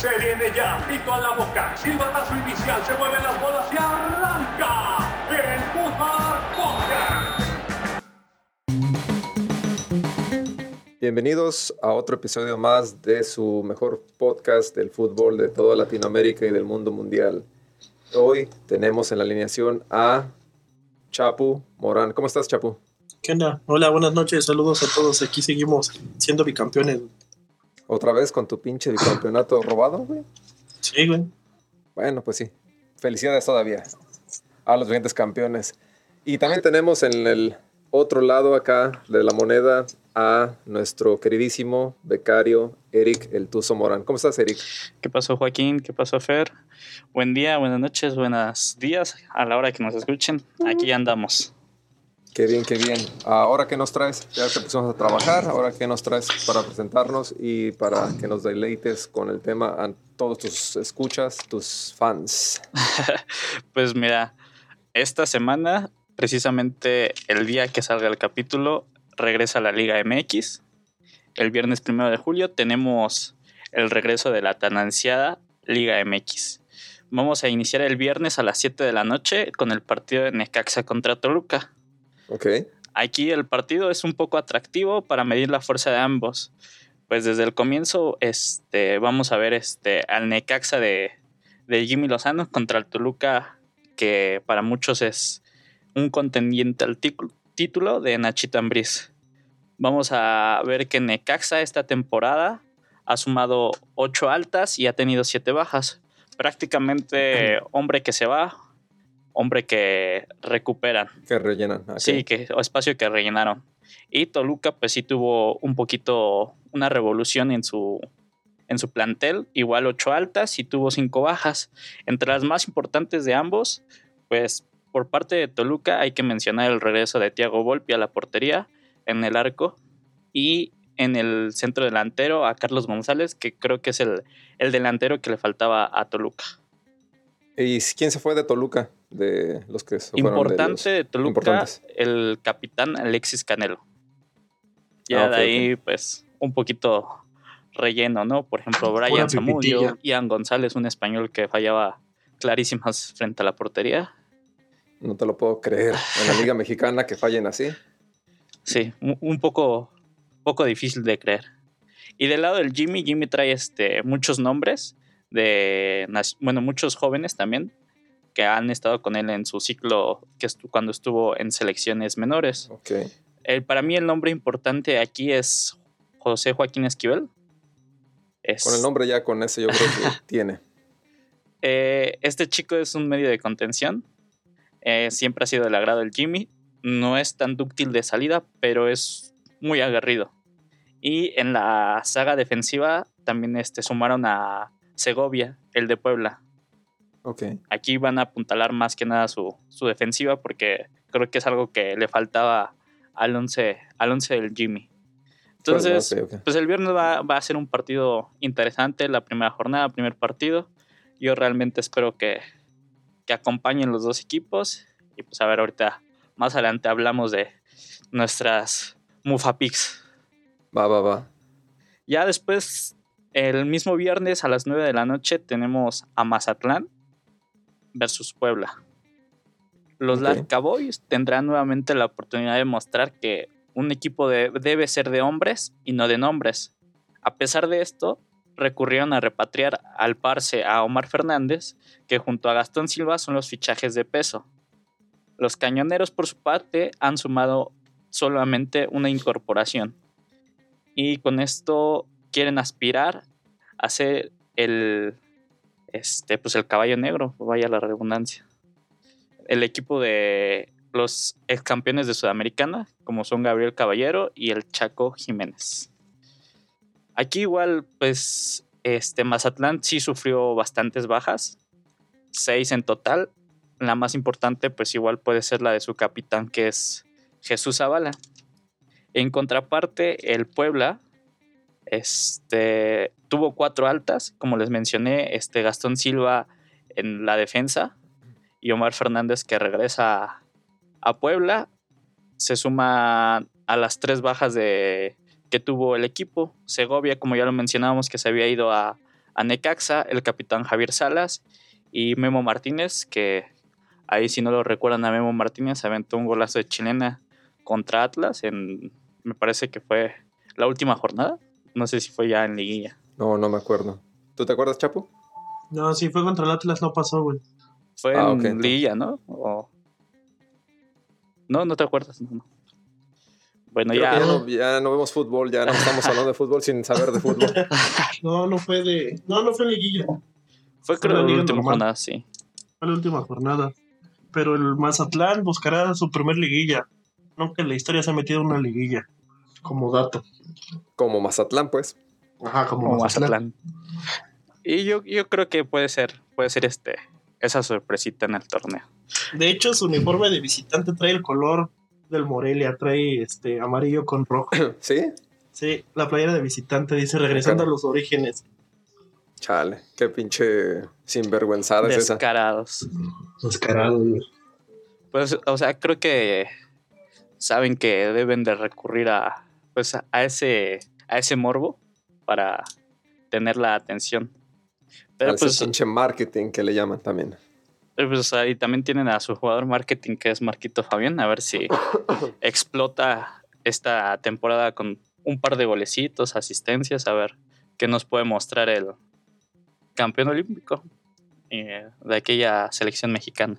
Se viene ya, pico a la boca, silbatazo inicial, se mueven las bolas y arranca el Fútbol Podcast. Bienvenidos a otro episodio más de su mejor podcast del fútbol de toda Latinoamérica y del mundo mundial. Hoy tenemos en la alineación a Chapu Morán. ¿Cómo estás, Chapu? ¿Qué onda? Hola, buenas noches, saludos a todos. Aquí seguimos siendo bicampeones. ¿Otra vez con tu pinche bicampeonato robado, güey? Sí, güey. Bueno, pues sí. Felicidades todavía a los siguientes campeones. Y también tenemos en el otro lado acá de la moneda a nuestro queridísimo becario Eric El Tuzo Morán. ¿Cómo estás, Eric? ¿Qué pasó, Joaquín? ¿Qué pasó, Fer? Buen día, buenas noches, buenos días a la hora que nos escuchen. Aquí andamos. Qué bien, qué bien. Ahora que nos traes, ya que empezamos a trabajar, ahora que nos traes para presentarnos y para que nos deleites con el tema a todos tus escuchas, tus fans. pues mira, esta semana, precisamente el día que salga el capítulo, regresa la Liga MX. El viernes primero de julio tenemos el regreso de la tan ansiada Liga MX. Vamos a iniciar el viernes a las 7 de la noche con el partido de Necaxa contra Toluca. Ok. Aquí el partido es un poco atractivo para medir la fuerza de ambos. Pues desde el comienzo este, vamos a ver este, al Necaxa de, de Jimmy Lozano contra el Toluca, que para muchos es un contendiente al título de Nachito Ambriz. Vamos a ver que Necaxa esta temporada ha sumado ocho altas y ha tenido siete bajas. Prácticamente hombre que se va, hombre que recuperan. Que rellenan. Sí, que, espacio que rellenaron. Y Toluca, pues sí tuvo un poquito una revolución en su, en su plantel, igual ocho altas y tuvo cinco bajas. Entre las más importantes de ambos, pues por parte de Toluca hay que mencionar el regreso de Thiago Volpi a la portería en el arco y en el centro delantero a Carlos González, que creo que es el, el delantero que le faltaba a Toluca. ¿Y quién se fue de Toluca? De los que se Importante de, Toluca, el capitán Alexis Canelo. Ya ah, de ahí, pues, un poquito relleno, ¿no? Por ejemplo, Brian Zamudio, Ian González, un español que fallaba clarísimas frente a la portería. No te lo puedo creer. En la Liga Mexicana que fallen así. Sí, un poco, poco difícil de creer. Y del lado del Jimmy, Jimmy trae este, muchos nombres de, bueno, muchos jóvenes también que han estado con él en su ciclo que cuando estuvo en selecciones menores. Okay. El, para mí el nombre importante aquí es José Joaquín Esquivel. Con el nombre ya con ese yo creo que tiene. Eh, este chico es un medio de contención. Eh, siempre ha sido del agrado del Jimmy. No es tan dúctil de salida, pero es muy aguerrido. Y en la saga defensiva también este, sumaron a Segovia, el de Puebla. Okay. Aquí van a apuntalar más que nada su, defensiva porque creo que es algo que le faltaba al 11, al once del Jimmy. Entonces, pues el viernes va, a ser un partido interesante, la primera jornada, primer partido. Yo realmente espero que, que acompañen los dos equipos. Y pues a ver, ahorita más adelante hablamos de nuestras Mufa Picks. Va, va, va. Ya después el mismo viernes a las 9 de la noche tenemos a Mazatlán versus Puebla. Los okay. Boys tendrán nuevamente la oportunidad de mostrar que un equipo debe ser de hombres y no de nombres. A pesar de esto, recurrieron a repatriar al parse a Omar Fernández, que junto a Gastón Silva son los fichajes de peso. Los cañoneros, por su parte, han sumado solamente una incorporación. Y con esto quieren aspirar ser el, este, pues el caballo negro, vaya la redundancia. El equipo de los ex campeones de Sudamericana, como son Gabriel Caballero y el Chaco Jiménez. Aquí igual, pues, este Mazatlán sí sufrió bastantes bajas, seis en total. La más importante, pues igual puede ser la de su capitán, que es Jesús Zavala. En contraparte, el Puebla este, tuvo cuatro altas, como les mencioné, este, Gastón Silva en la defensa y Omar Fernández que regresa a, Puebla. Se suma a las tres bajas de, que tuvo el equipo. Segovia, como ya lo mencionábamos, que se había ido a, a Necaxa, el capitán Javier Salas y Memo Martínez, que ahí si no lo recuerdan a Memo Martínez, aventó un golazo de chilena contra Atlas en, me parece que fue la última jornada, no sé si fue ya en liguilla. No, no me acuerdo. ¿Tú te acuerdas, Chapo? No, si fue contra el Atlas no pasó, güey. Fue Ah, en liguilla, ¿no? O- No, no te acuerdas. no, no. Bueno, Creo ya. ya, no, ya no vemos fútbol, ya no estamos hablando de fútbol sin saber de fútbol. No, no fue de. No, no fue en liguilla. Fue fue creo la última normal. jornada, sí. Fue la última jornada. Pero el Mazatlán buscará su primer liguilla. Nunca en la historia se ha metido en una liguilla. Como dato. Como Mazatlán, pues. Ajá, como, Como Mazatlán. Mazatlán. Y yo, yo creo que puede ser, puede ser este, esa sorpresita en el torneo. De hecho, su uniforme de visitante trae el color del Morelia. Trae este amarillo con rojo. ¿Sí? Sí, la playera de visitante dice regresando a los orígenes. Chale, qué pinche sinvergüenzada es esa. Descarados. Descarado, güey. Pues, o sea, creo que saben que deben de recurrir a, pues, a ese, a ese morbo para tener la atención. Pero Al ese pues, pinche marketing que le llaman también. pues ahí también tienen a su jugador marketing que es Marquito Fabián, a ver si explota esta temporada con un par de golecitos, asistencias, a ver qué nos puede mostrar el campeón olímpico eh, de aquella selección mexicana.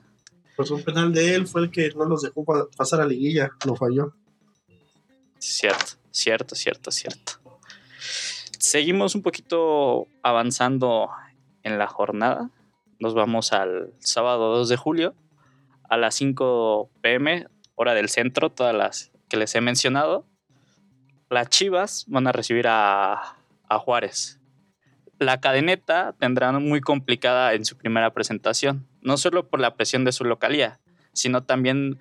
Pues un penal de él fue el que no los dejó pa- pasar a liguilla. Lo falló. Cierto, cierto, cierto, cierto. Seguimos un poquito avanzando en la jornada. Nos vamos al sábado 2 de julio a las 5 pm, hora del centro, todas las que les he mencionado. Las Chivas van a recibir a, a Juárez. La cadeneta tendrá muy complicada en su primera presentación, no solo por la presión de su localía, sino también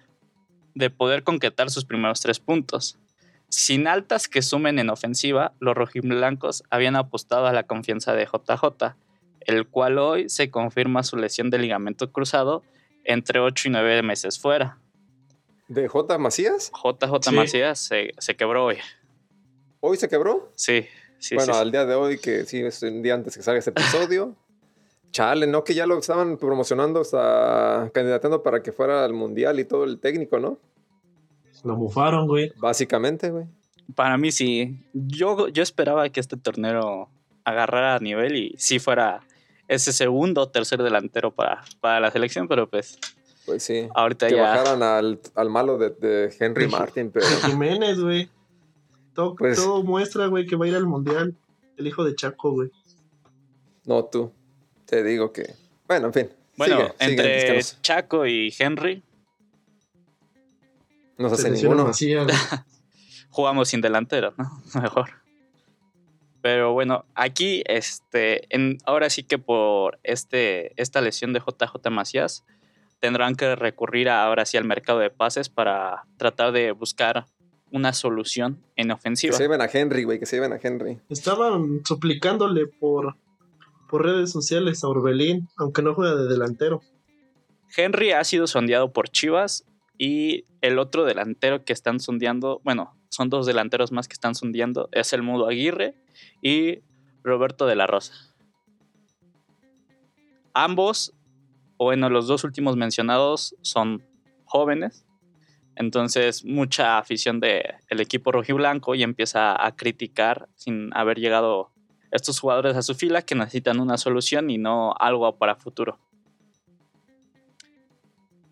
de poder concretar sus primeros tres puntos. Sin altas que sumen en ofensiva, los rojiblancos habían apostado a la confianza de JJ, el cual hoy se confirma su lesión de ligamento cruzado entre 8 y 9 meses fuera. ¿De J. Macías? JJ Sí. Macías se, se quebró hoy. ¿Hoy se quebró? Sí, sí, bueno, sí, al día de hoy, que sí, es un día antes que salga este episodio. Chale, ¿no? Que ya lo estaban promocionando, hasta candidateando para que fuera al mundial y todo el técnico, ¿no? Lo bufaron, güey. Básicamente, güey. Para mí sí. Yo, yo esperaba que este torneo agarrara nivel y sí fuera ese segundo o tercer delantero para, para la selección, pero pues Pues sí. ahorita Que ya... bajaran al, al malo de, de Henry Martin, pero Jiménez, güey. Todo, Pues- todo muestra, güey, que va a ir al mundial. El hijo de Chaco, güey. no tú. Te digo que. Bueno, en fin. Bueno, sigue, sigue, entre nos- Chaco y Henry nos, hace Se lesiona ninguno. Jugamos sin delantero, ¿no? Mejor. Pero bueno, aquí, este, en, ahora sí que por este, esta lesión de JJ Macías, tendrán que recurrir a- ahora sí al mercado de pases para tratar de buscar una solución en Que ofensiva. se lleven a Henry, güey, que se lleven a Henry. Estaban suplicándole por, por redes sociales a Orbelín, aunque no juega de delantero. Henry ha sido sondeado por Chivas y el otro delantero que están sondeando, bueno, son dos delanteros más que están sondeando, es el Mudo Aguirre y Roberto de la Rosa. Ambos, o bueno, los dos últimos mencionados son jóvenes, entonces mucha afición del equipo rojiblanco y empieza a criticar sin haber llegado estos jugadores a su fila que necesitan una solución y no algo para futuro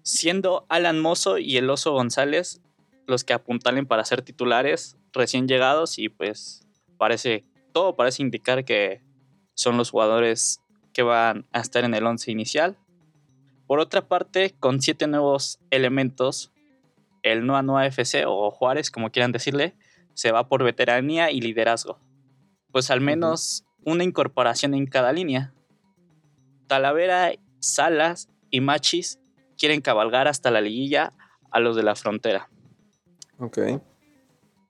siendo Alan Mozo y el Oso González los que apuntalen para ser titulares recién llegados y pues parece todo parece indicar que son los jugadores que van a estar en el once inicial. Por otra parte, con siete nuevos elementos, el Noa Noa FC o Juárez, como quieran decirle, se va por veteranía y liderazgo. Pues al menos una incorporación en cada línea. Talavera, Salas y Machis quieren cabalgar hasta la liguilla a los de la frontera. Ok.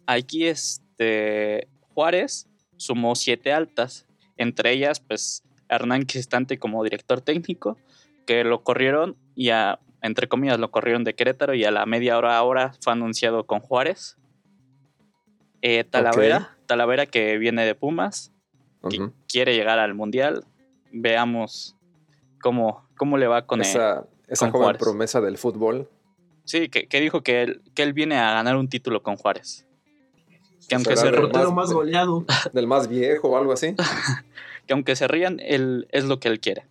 Aquí este Juárez sumó siete altas, entre ellas pues Hernán Cristante como director técnico, que lo corrieron y a, entre comillas lo corrieron de Querétaro y a la media hora ahora fue anunciado con Juárez. Eh, Talavera, Talavera que viene de Pumas, que quiere llegar al Mundial. Veamos cómo, cómo le va con él. esa esa con joven Juárez. promesa del fútbol. Sí, que, que dijo que él, que él viene a ganar un título con Juárez. Que aunque, se, portero más- más goleado. Del más viejo o algo así. que aunque se rían, él es lo que él quiere.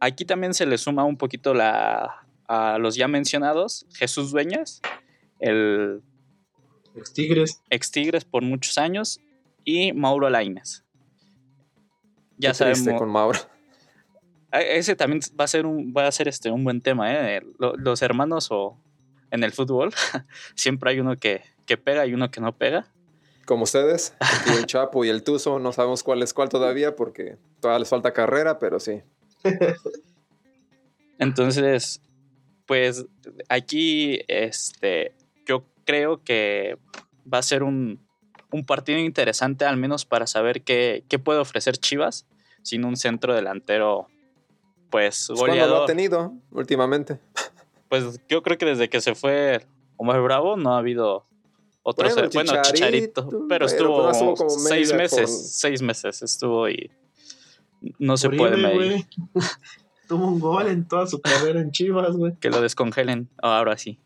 Aquí también se le suma un poquito la, a los ya mencionados, Jesús Dueñas, el Los Tigres. ex Tigres por muchos años, y Mauro Laines. Ya Qué sabemos. con Mauro. A- Ese también va a ser un, va a ser este, un buen tema, ¿eh? Lo- Los hermanos o en el fútbol, siempre hay uno que, que pega y uno que no pega. Como ustedes, y el Chapo y el Tuzo, no sabemos cuál es cuál todavía porque todavía les falta carrera, pero sí. Entonces, pues aquí este, yo creo que va a ser un, un partido interesante, al menos para saber qué, qué puede ofrecer Chivas sin un centro delantero, pues Pues, ¿Cuándo lo ha goleador. tenido últimamente? Pues yo creo que desde que se fue Omar Bravo no ha habido otro Bueno, ce- bueno, Chicharito, Chicharito, pero pero estuvo, no estuvo como seis meses, seis meses estuvo y no se Uribe, puede medir. Tuvo un gol en toda su carrera en Chivas, güey. Que lo descongelen ahora sí.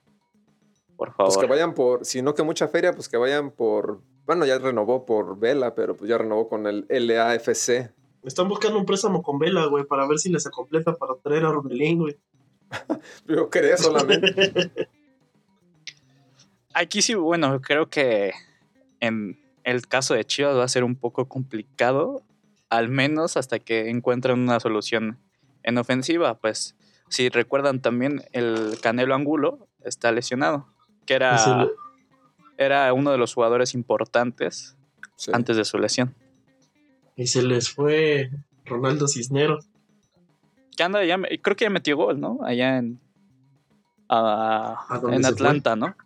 Por favor. Pues que vayan por, si no que mucha feria, pues que vayan por, bueno, ya renovó por Vela, pero pues ya renovó con el LAFC. Están buscando un préstamo con Vela, güey, para ver si les completa para traer a Ronelín, güey. Yo creo solamente. Aquí sí, bueno, creo que en el caso de Chivas va a ser un poco complicado, al menos hasta que encuentren una solución en ofensiva. Pues si recuerdan también, el Canelo Angulo está lesionado, que era, Sí, era uno de los jugadores importantes Sí. antes de su lesión. Y se les fue Ronaldo Cisneros. Que anda, ya, creo que ya metió gol, ¿no? Allá en, ¿A en Atlanta, ¿no?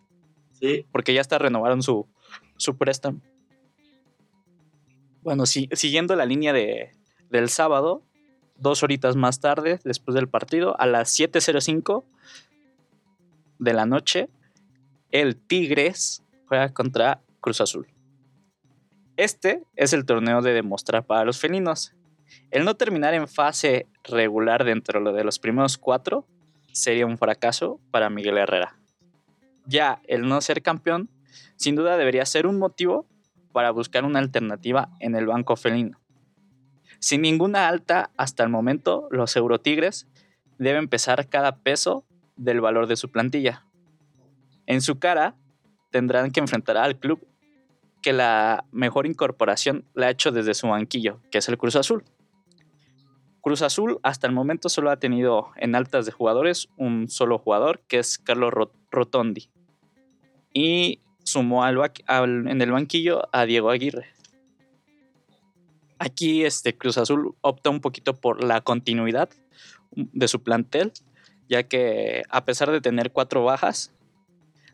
Sí. porque ya está renovaron su, su préstamo. Bueno, si- siguiendo la línea de, del sábado, dos horitas más tarde, después del partido, a las 7.05 de la noche, el Tigres juega contra Cruz Azul. Este es el torneo de demostrar para los felinos. El no terminar en fase regular dentro de los primeros cuatro sería un fracaso para Miguel Herrera ya el no ser campeón, sin duda debería ser un motivo para buscar una alternativa en el banco felino. Sin ninguna alta hasta el momento, los Eurotigres deben pesar cada peso del valor de su plantilla. En su cara, tendrán que enfrentar al club que la mejor incorporación la ha hecho desde su banquillo, que es el Cruz Azul. Cruz Azul hasta el momento solo ha tenido en altas de jugadores un solo jugador, que es Carlos Rot- Rotondi. Y sumó al- en el banquillo a Diego Aguirre. Aquí este Cruz Azul opta un poquito por la continuidad de su plantel, ya que a pesar de tener cuatro bajas,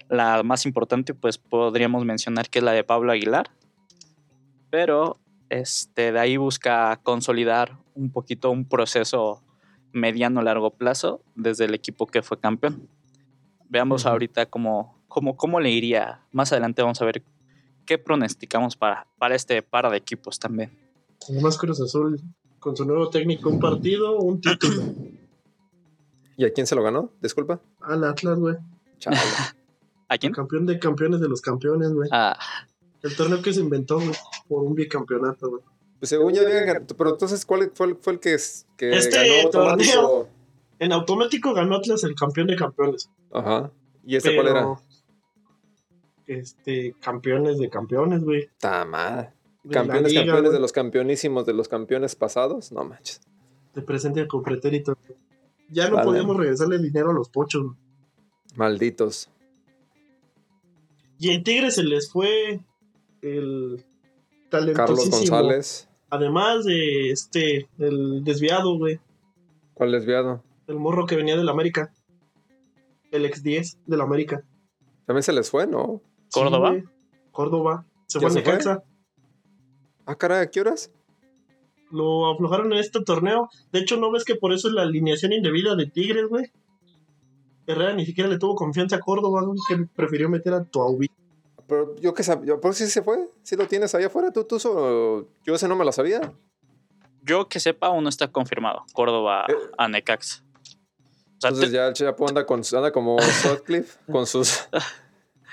la más importante pues podríamos mencionar que es la de Pablo Aguilar, pero este, de ahí busca consolidar un poquito un proceso mediano largo plazo desde el equipo que fue campeón. Veamos ahorita cómo, cómo, cómo le iría. Más adelante vamos a ver qué pronosticamos para, para este par de equipos también. Además, Cruz Azul, con su nuevo técnico, un partido, un título. ¿Y a quién se lo ganó? Disculpa. Al Atlas, güey. Chale. ¿A quién? Campeón de campeones de los campeones, güey. Ah, El torneo que se inventó, güey, por un bicampeonato, güey. Pues según ya había gan- Pero entonces, ¿cuál fue el, fue el que, es- que Este ganó automático? torneo. En automático ganó Atlas el campeón de campeones. Ajá. ¿Y ese cuál era? Este, campeones de campeones, güey. Tamada. Campeones, liga, campeones güey. de los campeonísimos de los campeones pasados. No manches. De presente con pretérito. Ya no Vale. podíamos regresarle dinero a los pochos. güey. Malditos. Y en Tigre se les fue el Carlos. González. Además de este, el desviado, güey. ¿Cuál desviado? El morro que venía del América. El ex 10 del América. También se les fue, ¿no? Sí, ¿Córdoba? güey. Córdoba. Se ¿Ya fue a? Necaxa. Ah, caray, ¿a qué horas? Lo aflojaron en este torneo. De hecho, ¿no ves que por eso es la alineación indebida de Tigres, güey? Herrera ni siquiera le tuvo confianza a Córdoba, que prefirió meter a Tuaubi. pero yo qué sabía, ¿por sí se fue? ¿Sí lo tienes ahí afuera tú, tú? o- Yo ese no me lo sabía. Yo que sepa, aún no está confirmado. Córdoba Eh. a. O sea, Entonces te- ya el Chapo anda, con, anda como Sutcliffe con sus...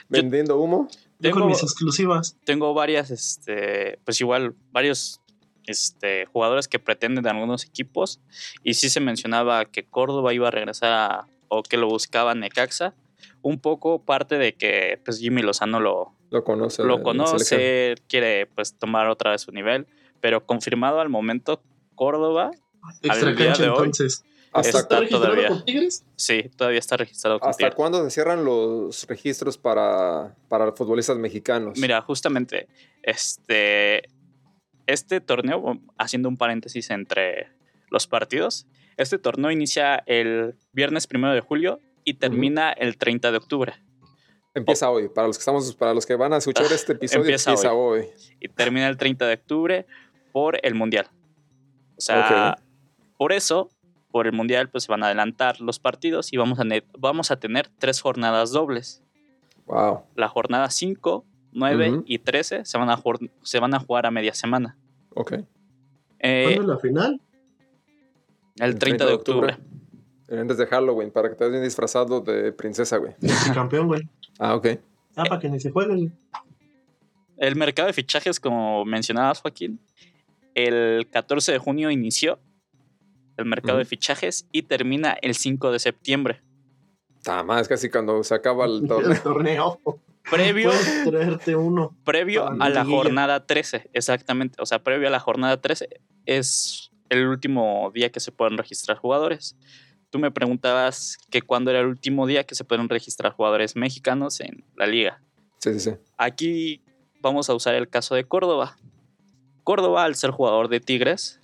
vendiendo humo. Yo con tengo, mis exclusivas. tengo varias, este, pues igual, varios este, jugadores que pretenden de algunos equipos. Y sí se mencionaba que Córdoba iba a regresar a- o que lo buscaba Necaxa. Un poco parte de que pues Jimmy Lozano lo, Lo conoce. lo selección. conoce, quiere pues tomar otra vez su nivel. Pero confirmado al momento, Córdoba, Extra día cancha de hoy, entonces. ¿Hasta, está registrado todavía. con Tigres? sí, todavía está registrado con ¿Hasta Tigres. cuándo se cierran los registros para, para futbolistas mexicanos? Mira, justamente, este, este torneo, haciendo un paréntesis entre los partidos, este torneo inicia el viernes primero de julio y termina el 30 de octubre. Empieza hoy. Para los que estamos, para los que van a escuchar Ah, este episodio, empieza empieza, hoy. Y termina el 30 de octubre por el Mundial. O sea, por eso, por el Mundial, pues se van a adelantar los partidos y vamos a, vamos a tener tres jornadas dobles. Wow. La jornada 5, 9 Ujú. y 13 se van, a se van a jugar a media semana. Ok. Eh, ¿Cuándo es la final? El 30 de octubre. Antes de Halloween, para que te bien disfrazado de princesa, güey. Campeón, güey. Ah, ok. Ah, para que ni se jueguen. El mercado de fichajes, como mencionabas, Joaquín, el 14 de junio inició el mercado de fichajes y termina el 5 de septiembre. Está más casi cuando se acaba el torneo. El torneo. Previo, traerte uno. previo a la jornada 13, exactamente. O sea, previo a la jornada 13 es el último día que se pueden registrar jugadores. Tú me preguntabas que cuándo era el último día que se pueden registrar jugadores mexicanos en la liga. Sí, sí, sí. Aquí vamos a usar el caso de Córdoba. Córdoba, al ser jugador de Tigres,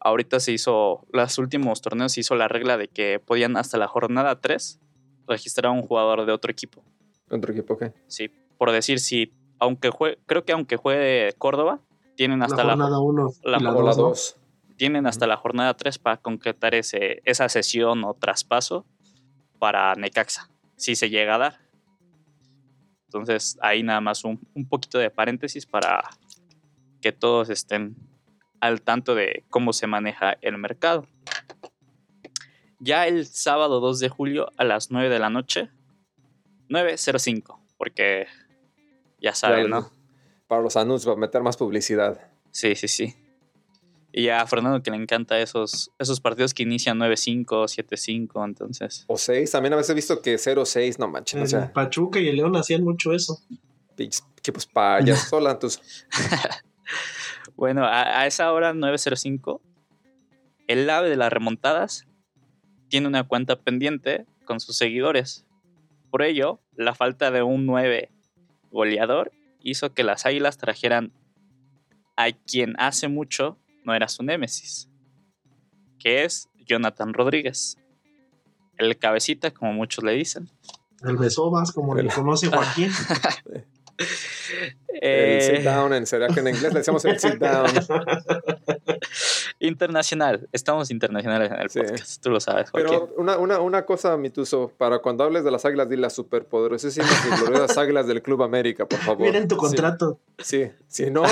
ahorita se hizo, los últimos torneos se hizo la regla de que podían hasta la jornada 3 registrar a un jugador de otro equipo. Otro equipo, ok. Sí, por decir, si, aunque juegue, creo que aunque juegue Córdoba, tienen hasta la la, jornada 1 la- y la la 2. ¿no? 2. Tienen hasta la jornada 3 para concretar ese, esa sesión o traspaso para Necaxa, si se llega a dar. Entonces, ahí nada más un, un poquito de paréntesis para que todos estén al tanto de cómo se maneja el mercado. Ya el sábado 2 de julio a las 9 de la noche, 9.05, porque ya saben, ¿no? Para los anuncios, para meter más publicidad. Sí, sí, sí. Y a Fernando que le encanta esos, esos partidos que inician 9-5, 7-5, entonces. O 6. También a veces he visto que 0-6, no manches. O El sea, Pachuca y el León hacían mucho eso. equipos payas. Sola, tus. Bueno, a, a esa hora 9.05, el ave de las remontadas tiene una cuenta pendiente con sus seguidores. Por ello, la falta de un 9 goleador hizo que las águilas trajeran a quien hace mucho no era su némesis, que es Jonathan Rodríguez. El cabecita, como muchos le dicen. El Besobas, como le conoce Joaquín. El sit Eh, down, en, ¿será que en inglés le decíamos el sit down? internacional, estamos internacionales en el Sí. podcast, tú lo sabes. Joaquín. Pero una, una, una cosa, Mituso, para cuando hables de las águilas, di las superpoderosísimas y gloriosas águilas del Club América, por favor. Miren tu Sí, contrato. Sí, si no,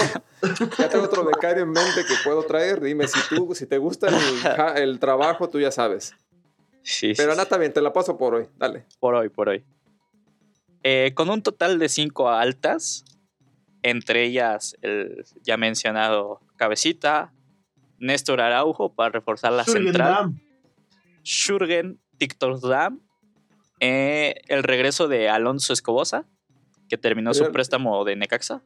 ya tengo otro becario en mente que puedo traer. Dime si tú, si te gusta el, trabajo, tú ya sabes. Sí, sí, Pero sí. nada, está bien, te la paso por hoy. Dale. por hoy, por hoy. Eh, con un total de cinco altas, entre ellas el ya mencionado Cabecita, Néstor Araujo para reforzar la central, Damm. Schurgen, Tictor Dam, eh, el regreso de Alonso Escobosa, que terminó su préstamo de Necaxa.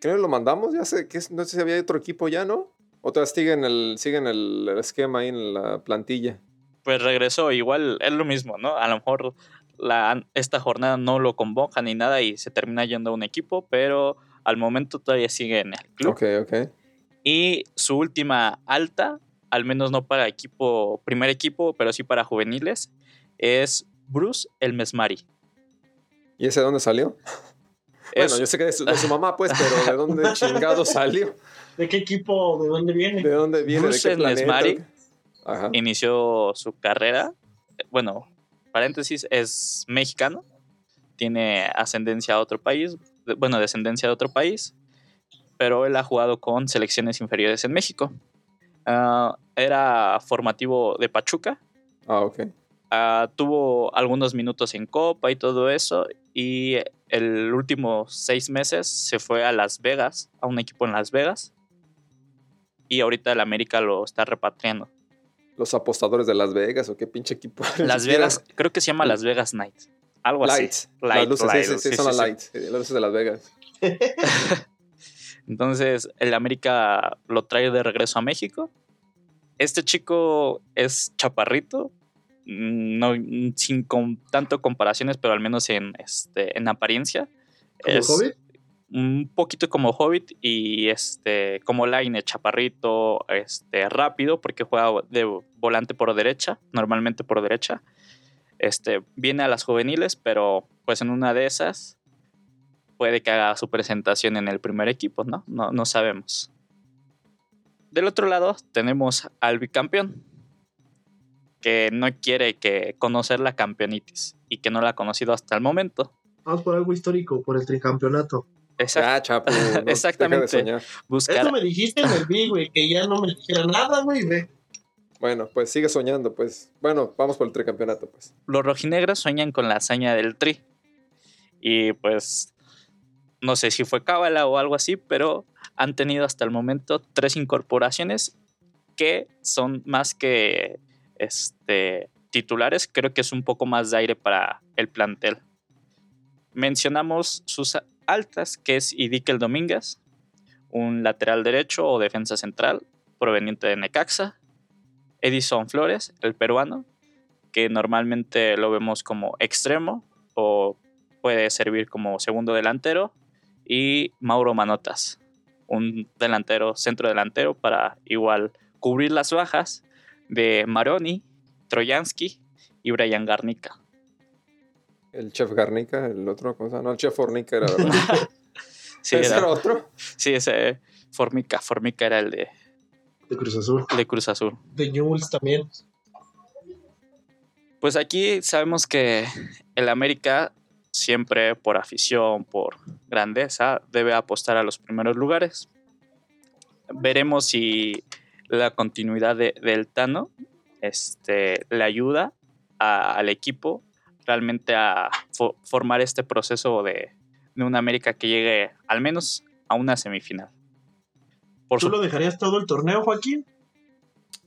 ¿Qué no lo mandamos? Ya sé que es- no sé si había otro equipo ya, ¿no? Otras siguen el, siguen el, el esquema ahí en la plantilla. Pues regresó, igual es lo mismo, ¿no? A lo mejor la, esta jornada no lo convoca ni nada y se termina yendo a un equipo, pero al momento todavía sigue en el club. Ok, ok. Y su última alta, al menos no para equipo, primer equipo, pero sí para juveniles, es Bruce el Mesmari. ¿Y ese de dónde salió? Es- Bueno, yo sé que de su, de su mamá, pues, pero ¿de dónde chingado salió? ¿De qué equipo? ¿De dónde viene? ¿De dónde viene? Bruce ¿De qué planeta? Mesmari. Ajá. inició su carrera. eh, Bueno, paréntesis, es mexicano. Tiene ascendencia a otro país. bueno, descendencia de otro país, pero él ha jugado con selecciones inferiores en México. Ah, era formativo de Pachuca, Ah, ok. Ah, tuvo algunos minutos en Copa y todo eso. Y el último seis meses se fue a Las Vegas, a un equipo en Las Vegas. Y ahorita el América lo está repatriando. Los apostadores de Las Vegas o qué pinche equipo. Las Vegas, creo que se llama Las Vegas Knights. Algo Lights. así. las Light, luces, light, sí, sí, sí, sí, son sí, las sí. lights. las luces de Las Vegas. Entonces, el América lo trae de regreso a México. Este chico es chaparrito, mm, no, mm, sin con, tanto comparaciones, pero al menos en, este, en apariencia. ¿Como es Hobbit? un poquito como Hobbit y este como Line, chaparrito, este rápido porque juega de volante por derecha, normalmente por derecha. Este viene a las juveniles, pero pues en una de esas puede que haga su presentación en el primer equipo, ¿no? No, no sabemos. Del otro lado tenemos al bicampeón, que no quiere que conocer la campeonitis y que no la ha conocido hasta el momento. Vamos por algo histórico, por el tricampeonato. Exacto. Ya, chapo. no, deja de Exactamente. Buscar Eso me dijiste en el B, güey, que ya no me dijera nada, güey. Bueno, pues sigue soñando, pues. Bueno, vamos por el tricampeonato, pues. los rojinegros sueñan con la hazaña del tri. Y pues no sé si fue cábala o algo así, pero han tenido hasta el momento tres incorporaciones que son más que este, titulares. Creo que es un poco más de aire para el plantel. Mencionamos sus altas, que es Idikel Domínguez, un lateral derecho o defensa central proveniente de Necaxa. Edison Flores, el peruano, que normalmente lo vemos como extremo o puede servir como segundo delantero. Y Mauro Manotas, un delantero, centro delantero para igual cubrir las bajas de Maroni, Trojansky y Brian Garnica. El chef Garnica, el otro, ¿cómo se llama? No, el chef Fornica era, ¿verdad? Sí, ¿Ese era- era otro? sí, ese Formica. Formica era el de, De Cruz Azul. de Cruz Azul. De Newell's también. Pues aquí sabemos que el América siempre por afición, por grandeza, debe apostar a los primeros lugares. Veremos si la continuidad de- del Tano este, le ayuda a- al equipo realmente a fo- formar este proceso de, de una América que llegue al menos a una semifinal. Por ¿Tú lo dejarías todo el torneo, Joaquín?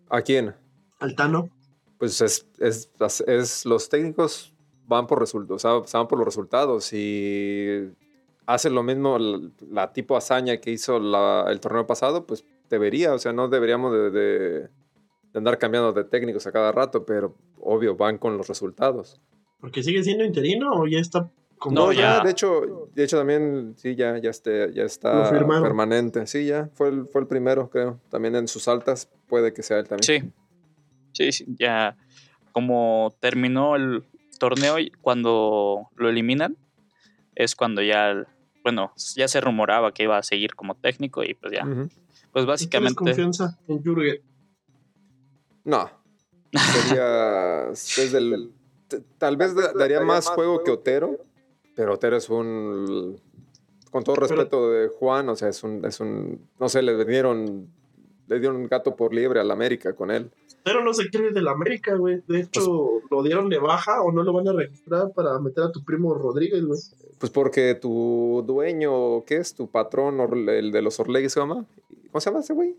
¿A quién? Altano. Pues es, es, es- los técnicos van por resultados, o sea, van por los resultados y hacen lo mismo la, la tipo hazaña que hizo la- el torneo pasado, pues debería, o sea, no deberíamos de, de- de andar cambiando de técnicos a cada rato, pero obvio, van con los resultados. Porque sigue siendo interino o ya está como. No, ya. de hecho, de hecho también, sí, ya, ya, este, ya está permanente. Sí, ya, fue el, fue el primero, creo. También en sus altas puede que sea él también. Sí, sí, sí, ya como terminó el torneo cuando lo eliminan, es cuando ya, el- bueno, ya se rumoraba que iba a seguir como técnico y pues ya, pues ¿Tienes básicamente, confianza en Jürgen? No. Sería. es del- t- tal vez da- daría más juego que Otero, pero Otero es un. Con todo respeto de Juan, o sea, es un, es un. No sé, le dieron. Le dieron un gato por liebre al América con él. Pero no se quiere del América, güey. De hecho, Pues lo dieron de baja o no lo van a registrar para meter a tu primo Rodríguez, güey. Pues porque tu dueño, ¿qué es? Tu patrón, el de los Orlegui se llama. ¿Cómo se llama ese güey?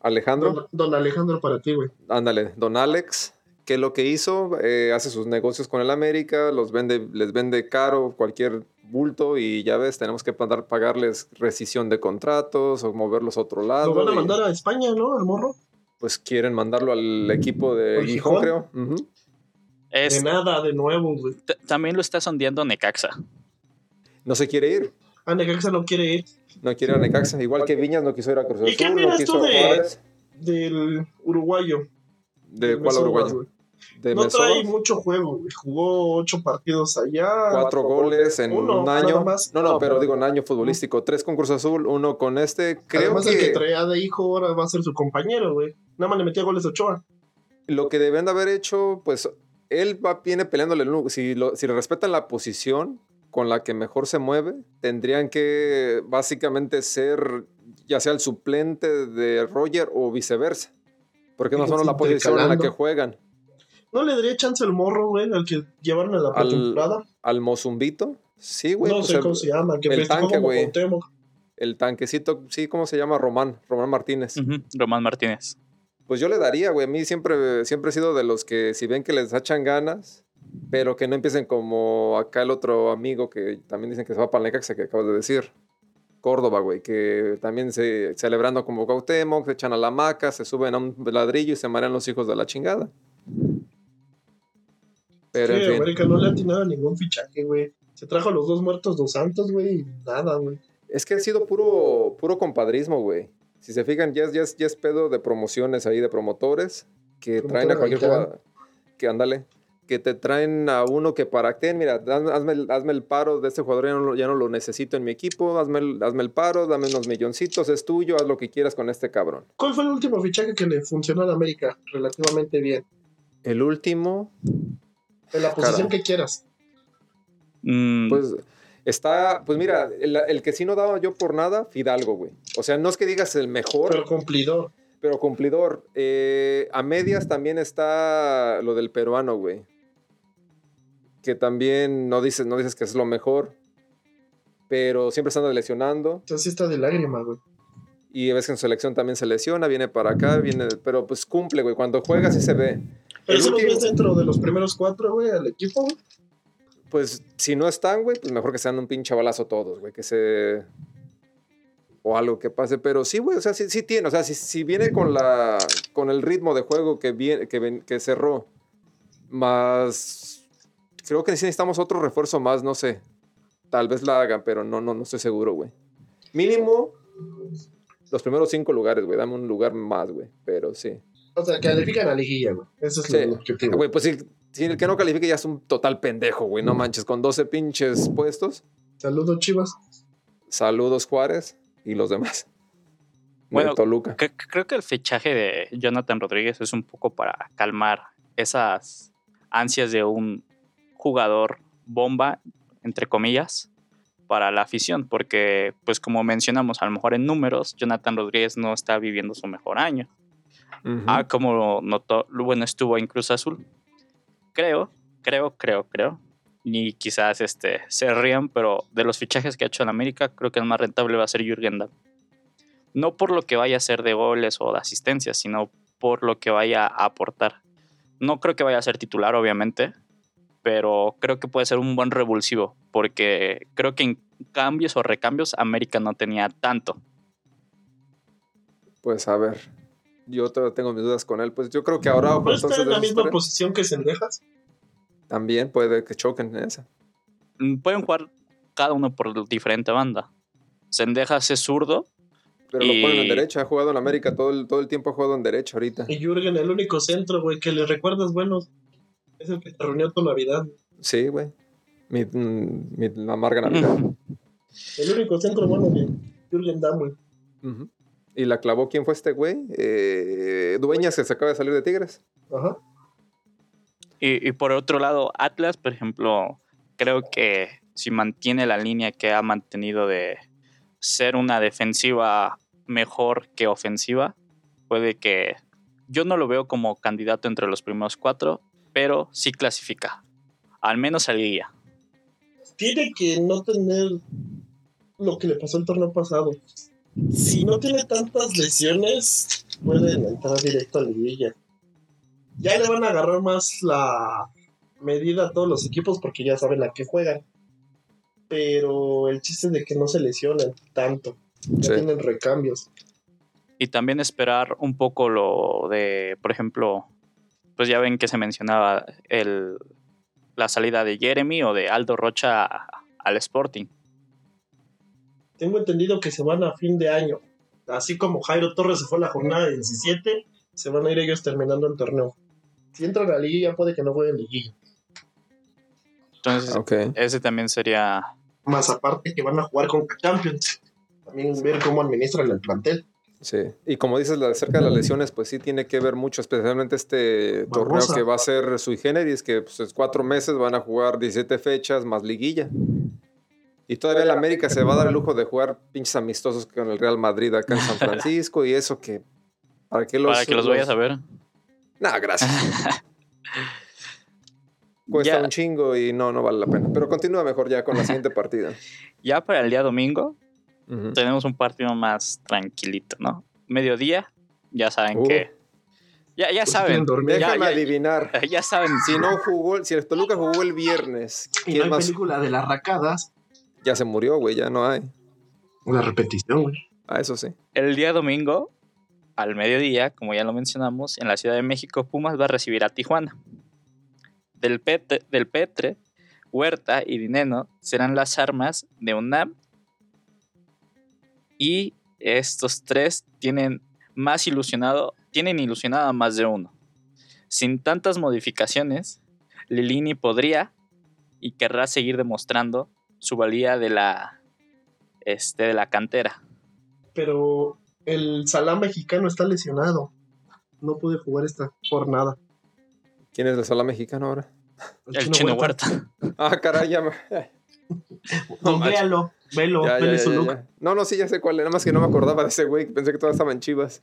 Alejandro. Don, don Alejandro para ti, güey. Ándale, don Alex, que lo que hizo, eh, hace sus negocios con el América, los vende, les vende caro cualquier bulto y ya ves, tenemos que mandar, pagarles rescisión de contratos o moverlos a otro lado. Lo van a y, mandar a España, ¿no? Al morro. Pues quieren mandarlo al equipo de ¿Al Gijón, Gijón? creo. Es, De nada, de nuevo, güey. también lo está sondeando Necaxa. No se quiere ir. A Necaxa no quiere ir. No quiere ir a Necaxa. Igual que Viñas no quiso ir a Cruz ¿Y qué Azul, no tú de-. Del uruguayo. ¿De del cuál uruguayo? De No trae mucho juego, güey. Jugó ocho partidos allá. Cuatro goles en Uno, un año. más. No, no, pero digo en año futbolístico. Tres con Cruz Azul, uno con este. Creo Además, que... el que traía de hijo ahora va a ser su compañero, güey. Nada más le metía goles a Ochoa. lo que deben de haber hecho, pues él va, viene peleándole. Si, lo- si le respetan la posición, con la que mejor se mueve, tendrían que básicamente ser ya sea el suplente de Roger o viceversa. Porque no son la posición en la que juegan. ¿No le daría chance al morro, güey, al que llevaron a la Al- pretemporada? Al Mozumbito, sí, güey. No pues sé el, cómo se llama, que el tanque, güey. El tanquecito, sí, ¿cómo se llama? Román, Román Martínez. Román Martínez. Pues yo le daría, güey. A mí siempre, siempre he sido de los que si ven que les echan ganas, pero que no empiecen como acá el otro amigo que también dicen que se va para el Necaxa, que acabas de decir. Córdoba, güey, que también se celebrando como Cuauhtémoc, se echan a la hamaca, se suben a un ladrillo y se marean los hijos de la chingada. Pero Sí, en fin, América no le ha atinado ningún fichaje, güey. Se trajo a los dos muertos dos santos, güey, y nada, güey. es que ha sido puro, puro compadrismo, güey. Si se fijan, ya es, ya, ya es pedo de promociones ahí, de promotores, que traen a cualquier jugador. Que ándale. Que te traen a uno que para qué, mira, hazme, hazme el, paro de este jugador, ya no, lo- ya no lo necesito en mi equipo, hazme el, hazme el paro, dame unos milloncitos, es tuyo, haz lo que quieras con este cabrón. ¿Cuál fue el último fichaje que le funcionó a América relativamente bien? El último, En la posición Cara. que quieras. Mm, pues está, pues mira, el, el que sí no daba yo por nada, Fidalgo, güey. O sea, no es que digas el mejor, Pero cumplidor. Pero cumplidor. Eh, a medias también está lo del peruano, güey. Que también no dices, no dices que es lo mejor. Pero siempre están lesionando. Entonces sí está de lágrima, güey. Y a veces en selección también se lesiona, viene para acá, viene. Pero pues cumple, güey. Cuando juega sí se ve. Pero si los ves dentro de los primeros cuatro, güey, al equipo, güey. Pues si no están, güey, pues mejor que sean un pinche balazo todos, güey. Que se. O algo que pase. Pero sí, güey, o sea, sí, sí tiene. O sea, si, si viene con la. con el ritmo de juego que, viene, que, ven- que cerró. Más. Creo que necesitamos otro refuerzo más, no sé. Tal vez la hagan, pero no, no, no estoy seguro, güey. Mínimo. Los primeros cinco lugares, güey. Dame un lugar más, güey. Pero sí. O sea, que califican a liguilla, güey. Ese es Sí. el objetivo. Güey, pues sí. Si el que no califique ya es un total pendejo, güey. No manches, con 12 pinches puestos. Saludos, Chivas. Saludos Juárez y los demás. Bueno, Toluca. cre- creo que el fichaje de Jonathan Rodríguez es un poco para calmar esas ansias de un jugador bomba, entre comillas, para la afición, porque pues como mencionamos, a lo mejor en números, Jonathan Rodríguez no está viviendo su mejor año. Ujú. Ah, como notó, bueno, estuvo en Cruz Azul. Creo, creo, creo, creo. Y quizás este, se rían, pero de los fichajes que ha hecho en América, creo que el más rentable va a ser Jürgen Damm. No por lo que vaya a hacer de goles o de asistencias, sino por lo que vaya a aportar. No creo que vaya a ser titular, obviamente, pero creo que puede ser un buen revulsivo, porque creo que en cambios o recambios América no tenía tanto. Pues a ver. Yo todavía tengo mis dudas con él. Pues yo creo que ahora, ¿No está entonces, en la misma historia, posición que Sendejas? también puede que choquen en esa. Mm, Pueden jugar cada uno por diferente banda. Sendejas es zurdo, Pero lo ponen en derecha. Ha jugado en América todo el, todo el tiempo. Ha jugado en derecha ahorita. Y Jürgen, el único centro, güey, que le recuerdas buenos. Es el que te reunió tu Navidad. Sí, güey. Mi, mm, mi amarga Navidad. El único centro bueno de Jürgen Damm, güey. Y la clavó, ¿quién fue este güey? Eh, Dueñas, que se acaba de salir de Tigres. Ajá. Y, y por otro lado, Atlas, por ejemplo, creo que si mantiene la línea que ha mantenido de ser una defensiva mejor que ofensiva, puede que yo no lo veo como candidato entre los primeros cuatro, pero sí clasifica, al menos al guía. Tiene que no tener lo que le pasó el torneo pasado. Si no tiene tantas lesiones, pueden entrar directo a la liguilla. Ya le van a agarrar más la medida a todos los equipos porque ya saben a qué juegan. Pero el chiste es de que no se lesionen tanto. Ya Sí. tienen recambios. Y también esperar un poco lo de, por ejemplo, pues ya ven que se mencionaba el, la salida de Jeremy o de Aldo Rocha al Sporting. Tengo entendido que se van a fin de año. Así como Jairo Torres se fue a la jornada 17, se van a ir ellos terminando el torneo. Si entran a la liguilla, puede que no jueguen liguilla. Entonces, Ok. ese también sería Más aparte que van a jugar con Champions. También ver cómo administran el plantel. Sí. Y como dices, la- acerca de las lesiones, pues sí tiene que ver mucho, especialmente este torneo Barbosa. que va a ser sui generis, que pues, es cuatro meses van a jugar 17 fechas más liguilla. Y todavía la América se va a dar el lujo de jugar pinches amistosos con el Real Madrid acá en San Francisco y eso que... ¿Para qué los, Para que los vayas a ver. Nah, gracias. Cuesta Ya. un chingo y no, no vale la pena. Pero continúa mejor ya con la siguiente partida. Ya para el día domingo tenemos un partido más tranquilito, ¿no? Mediodía, ya saben Uh. que... Ya, ya saben. Ya, adivinar. ya saben. Si no jugó, si el Toluca jugó el viernes, Y no ¿quién hay más? película de las racadas. Ya se murió, güey, ya no hay. Una repetición, güey. Ah, eso sí. El día domingo, al mediodía, como ya lo mencionamos, en la Ciudad de México, Pumas va a recibir a Tijuana. Del Petre, del Petre Huerta y Dineno serán las armas de UNAM. Y estos tres tienen más ilusionado, tienen ilusionado a más de uno. Sin tantas modificaciones, Lilini podría y querrá seguir demostrando su valía de la, este, de la cantera. Pero el Salah mexicano está lesionado. No pude jugar esta jornada. ¿Quién es el sala mexicano ahora? El chino Huerta. Ah, caray, ya me... No, Googlealo, velo, Ya, ya, vele ya, su ya, look. ya. No, no, sí, ya sé cuál. Nada más que no me acordaba de ese güey. Pensé que todas estaban chivas.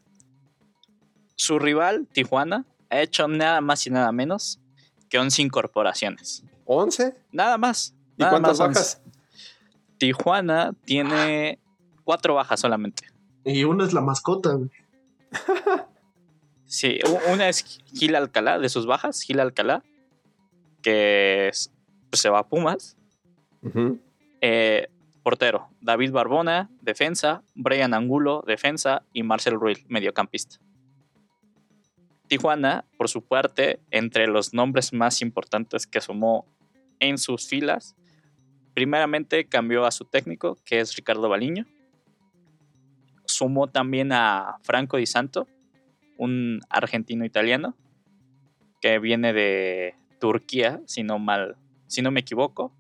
Su rival, Tijuana, ha hecho nada más y nada menos que 11 incorporaciones. ¿11? Nada más. ¿Y nada cuántas más 11. bajas? Tijuana tiene cuatro bajas solamente. Y una es la mascota, güey. Sí, una es Gil Alcalá, de sus bajas, Gil Alcalá, que es- pues, se va a Pumas. Eh, portero, David Barbona, defensa, Brian Angulo, defensa, y Marcel Ruiz, mediocampista. Tijuana, por su parte, entre los nombres más importantes que sumó en sus filas, primeramente cambió a su técnico, que es Ricardo Baliño. Sumó también a Franco Di Santo, un argentino italiano, que viene de Turquía, si no mal, si no me equivoco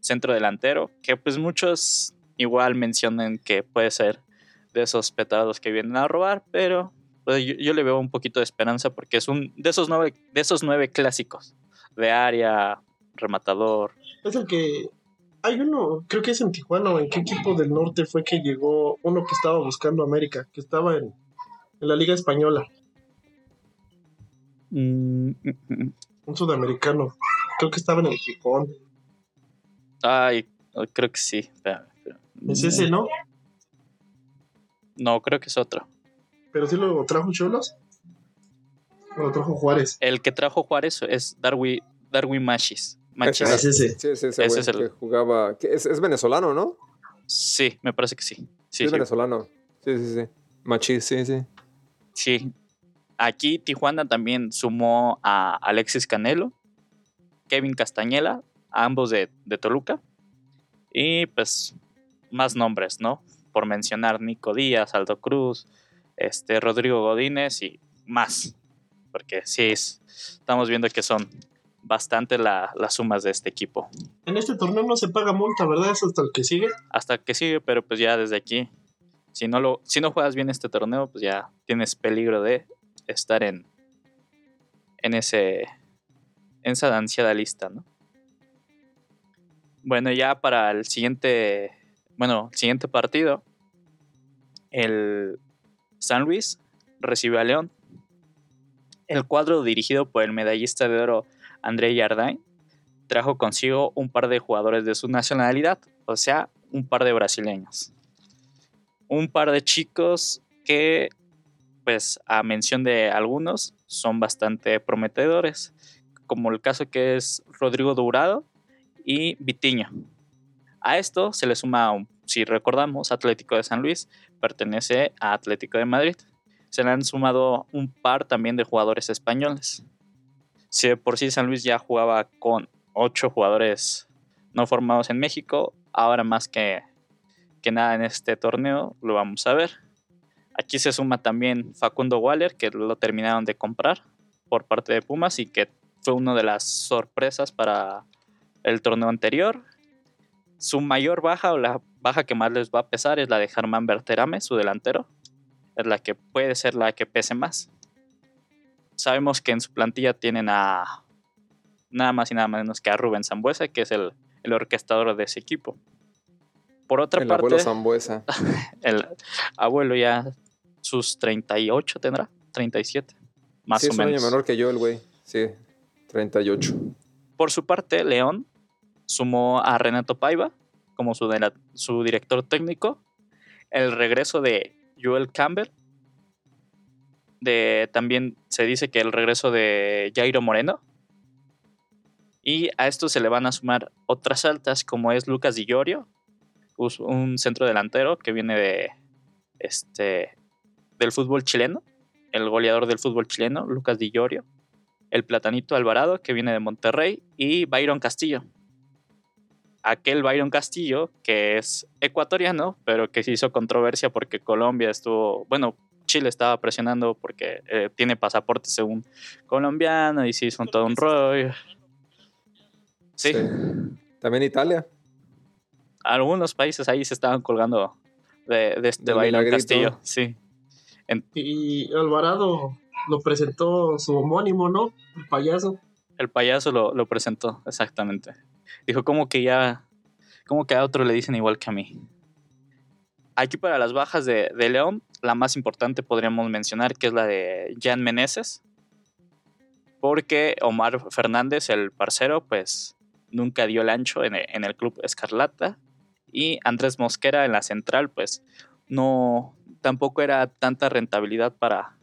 centro delantero, que pues muchos igual mencionan que puede ser de esos petardos que vienen a robar, pero pues, yo, yo le veo un poquito de esperanza porque es un de esos nueve, de esos nueve clásicos de área, rematador. Es el que. Hay uno, creo que es en Tijuana o en qué equipo del norte fue que llegó uno que estaba buscando América, que estaba en, en la Liga Española, Mm, mm, mm. un sudamericano. Creo que estaba en el Gijón. Ay, creo que sí. Es ese, ¿no? No, creo que es otro. Pero sí lo trajo Cholos. O lo trajo Juárez. El que trajo Juárez es Darwin, Darwin Machis. Machis. Ah, es ese. Sí, es ese Ese güey es el- que jugaba... que es, es venezolano, ¿no? Sí, me parece que sí. Sí, Sí, es sí. venezolano. Sí, sí, sí. Machis, sí, sí. Sí. Aquí Tijuana también sumó a Alexis Canelo, Kevin Castañela, ambos de, de Toluca. Y pues más nombres, ¿no? Por mencionar Nico Díaz, Aldo Cruz, este, Rodrigo Godínez y más. Porque sí, es- estamos viendo que son bastante la- las sumas de este equipo. En este torneo no se paga multa, ¿verdad? Es hasta el que sigue. Hasta que sigue, pero pues ya desde aquí, si no, lo, si no juegas bien este torneo, pues ya tienes peligro de estar en, en, ese, en esa ansiada lista, ¿no? Bueno, ya para el siguiente, bueno, el siguiente partido, el San Luis recibe a León. El cuadro dirigido por el medallista de oro André Yardain trajo consigo un par de jugadores de su nacionalidad, o sea, un par de brasileños. Un par de chicos que, pues, a mención de algunos, son bastante prometedores, como el caso que es Rodrigo Dourado y Vitiño. A esto se le suma, si recordamos, Atlético de San Luis pertenece a Atlético de Madrid. Se le han sumado un par también de jugadores españoles. Si de por sí San Luis ya jugaba con ocho jugadores no formados en México, ahora más que, que nada en este torneo lo vamos a ver. Aquí se suma también Facundo Waller, que lo terminaron de comprar por parte de Pumas y que fue una de las sorpresas para el torneo anterior. Su mayor baja o la baja que más les va a pesar es la de Germán Berterame, su delantero. Es la que puede ser la que pese más. Sabemos que en su plantilla tienen a nada más y nada menos que a Rubén Zambuesa, que es el, el orquestador de ese equipo. Por otra el parte, abuelo Zambuesa. el abuelo ya sus 38 tendrá, 37, más sí, o es un año menos. menor que yo el güey. Sí, 38. Por su parte, León sumó a Renato Paiva como su, su director técnico, el regreso de Joel Campbell, de, también se dice que el regreso de Jairo Moreno, y a esto se le van a sumar otras altas como es Lucas Di Llorio, un centro delantero que viene de este del fútbol chileno, el goleador del fútbol chileno, Lucas Di Llorio, el Platanito Alvarado, que viene de Monterrey, y Byron Castillo. Aquel Byron Castillo, que es ecuatoriano, pero que se hizo controversia porque Colombia estuvo, bueno, Chile estaba presionando porque eh, tiene pasaporte según colombiano y se hizo todo un rollo. Sí, También Italia. algunos países ahí se estaban colgando de, de este milagrito. Castillo, sí. Y Alvarado lo presentó su homónimo, ¿no? El payaso. El payaso lo, lo presentó, exactamente. Dijo, como que ya, como que a otro le dicen igual que a mí. Aquí para las bajas de, de León, la más importante podríamos mencionar que es la de Jan Meneses. Porque Omar Fernández, el parcero, pues nunca dio el ancho en el, en el club Escarlata. Y Andrés Mosquera en la central, pues no, tampoco era tanta rentabilidad para,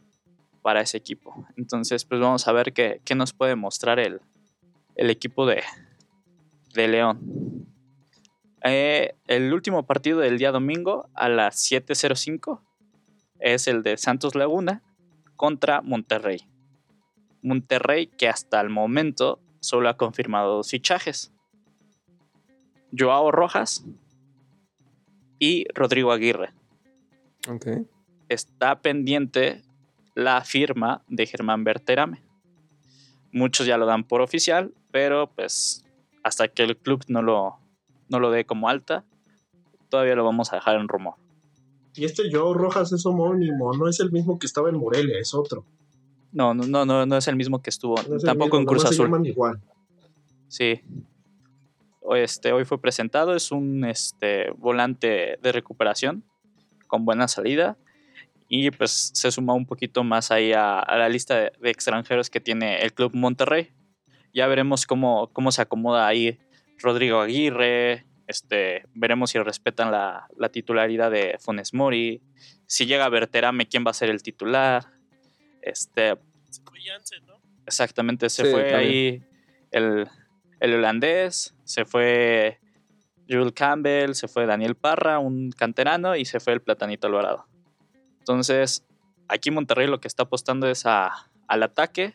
para ese equipo. Entonces, pues vamos a ver qué, qué nos puede mostrar el, el equipo de, de León. Eh, el último partido del día domingo a las 7.05 es el de Santos Laguna contra Monterrey. Monterrey que hasta el momento solo ha confirmado dos fichajes. Joao Rojas y Rodrigo Aguirre Ok. está pendiente la firma de Germán Berterame. Muchos ya lo dan por oficial, pero pues hasta que el club no lo, no lo dé como alta, todavía lo vamos a dejar en rumor. Y este Joe Rojas es homónimo, no es el mismo que estaba en Morelia, es otro. No, no, no, no, es el mismo que estuvo, No es el tampoco mismo, en Cruz nomás se Azul. llaman igual. Sí. Hoy, Este, hoy fue presentado, es un este, volante de recuperación con buena salida y pues se suma un poquito más ahí a, a la lista de, de extranjeros que tiene el Club Monterrey. Ya veremos cómo, cómo se acomoda ahí Rodrigo Aguirre, este, veremos si respetan la, la titularidad de Funes Mori, si llega a Berterame, quién va a ser el titular. Este, Exactamente, se Sí, fue también. ahí el, el holandés, se fue Jules Campbell, se fue Daniel Parra, un canterano, y se fue el Platanito Alvarado. Entonces, aquí Monterrey lo que está apostando es a, al ataque.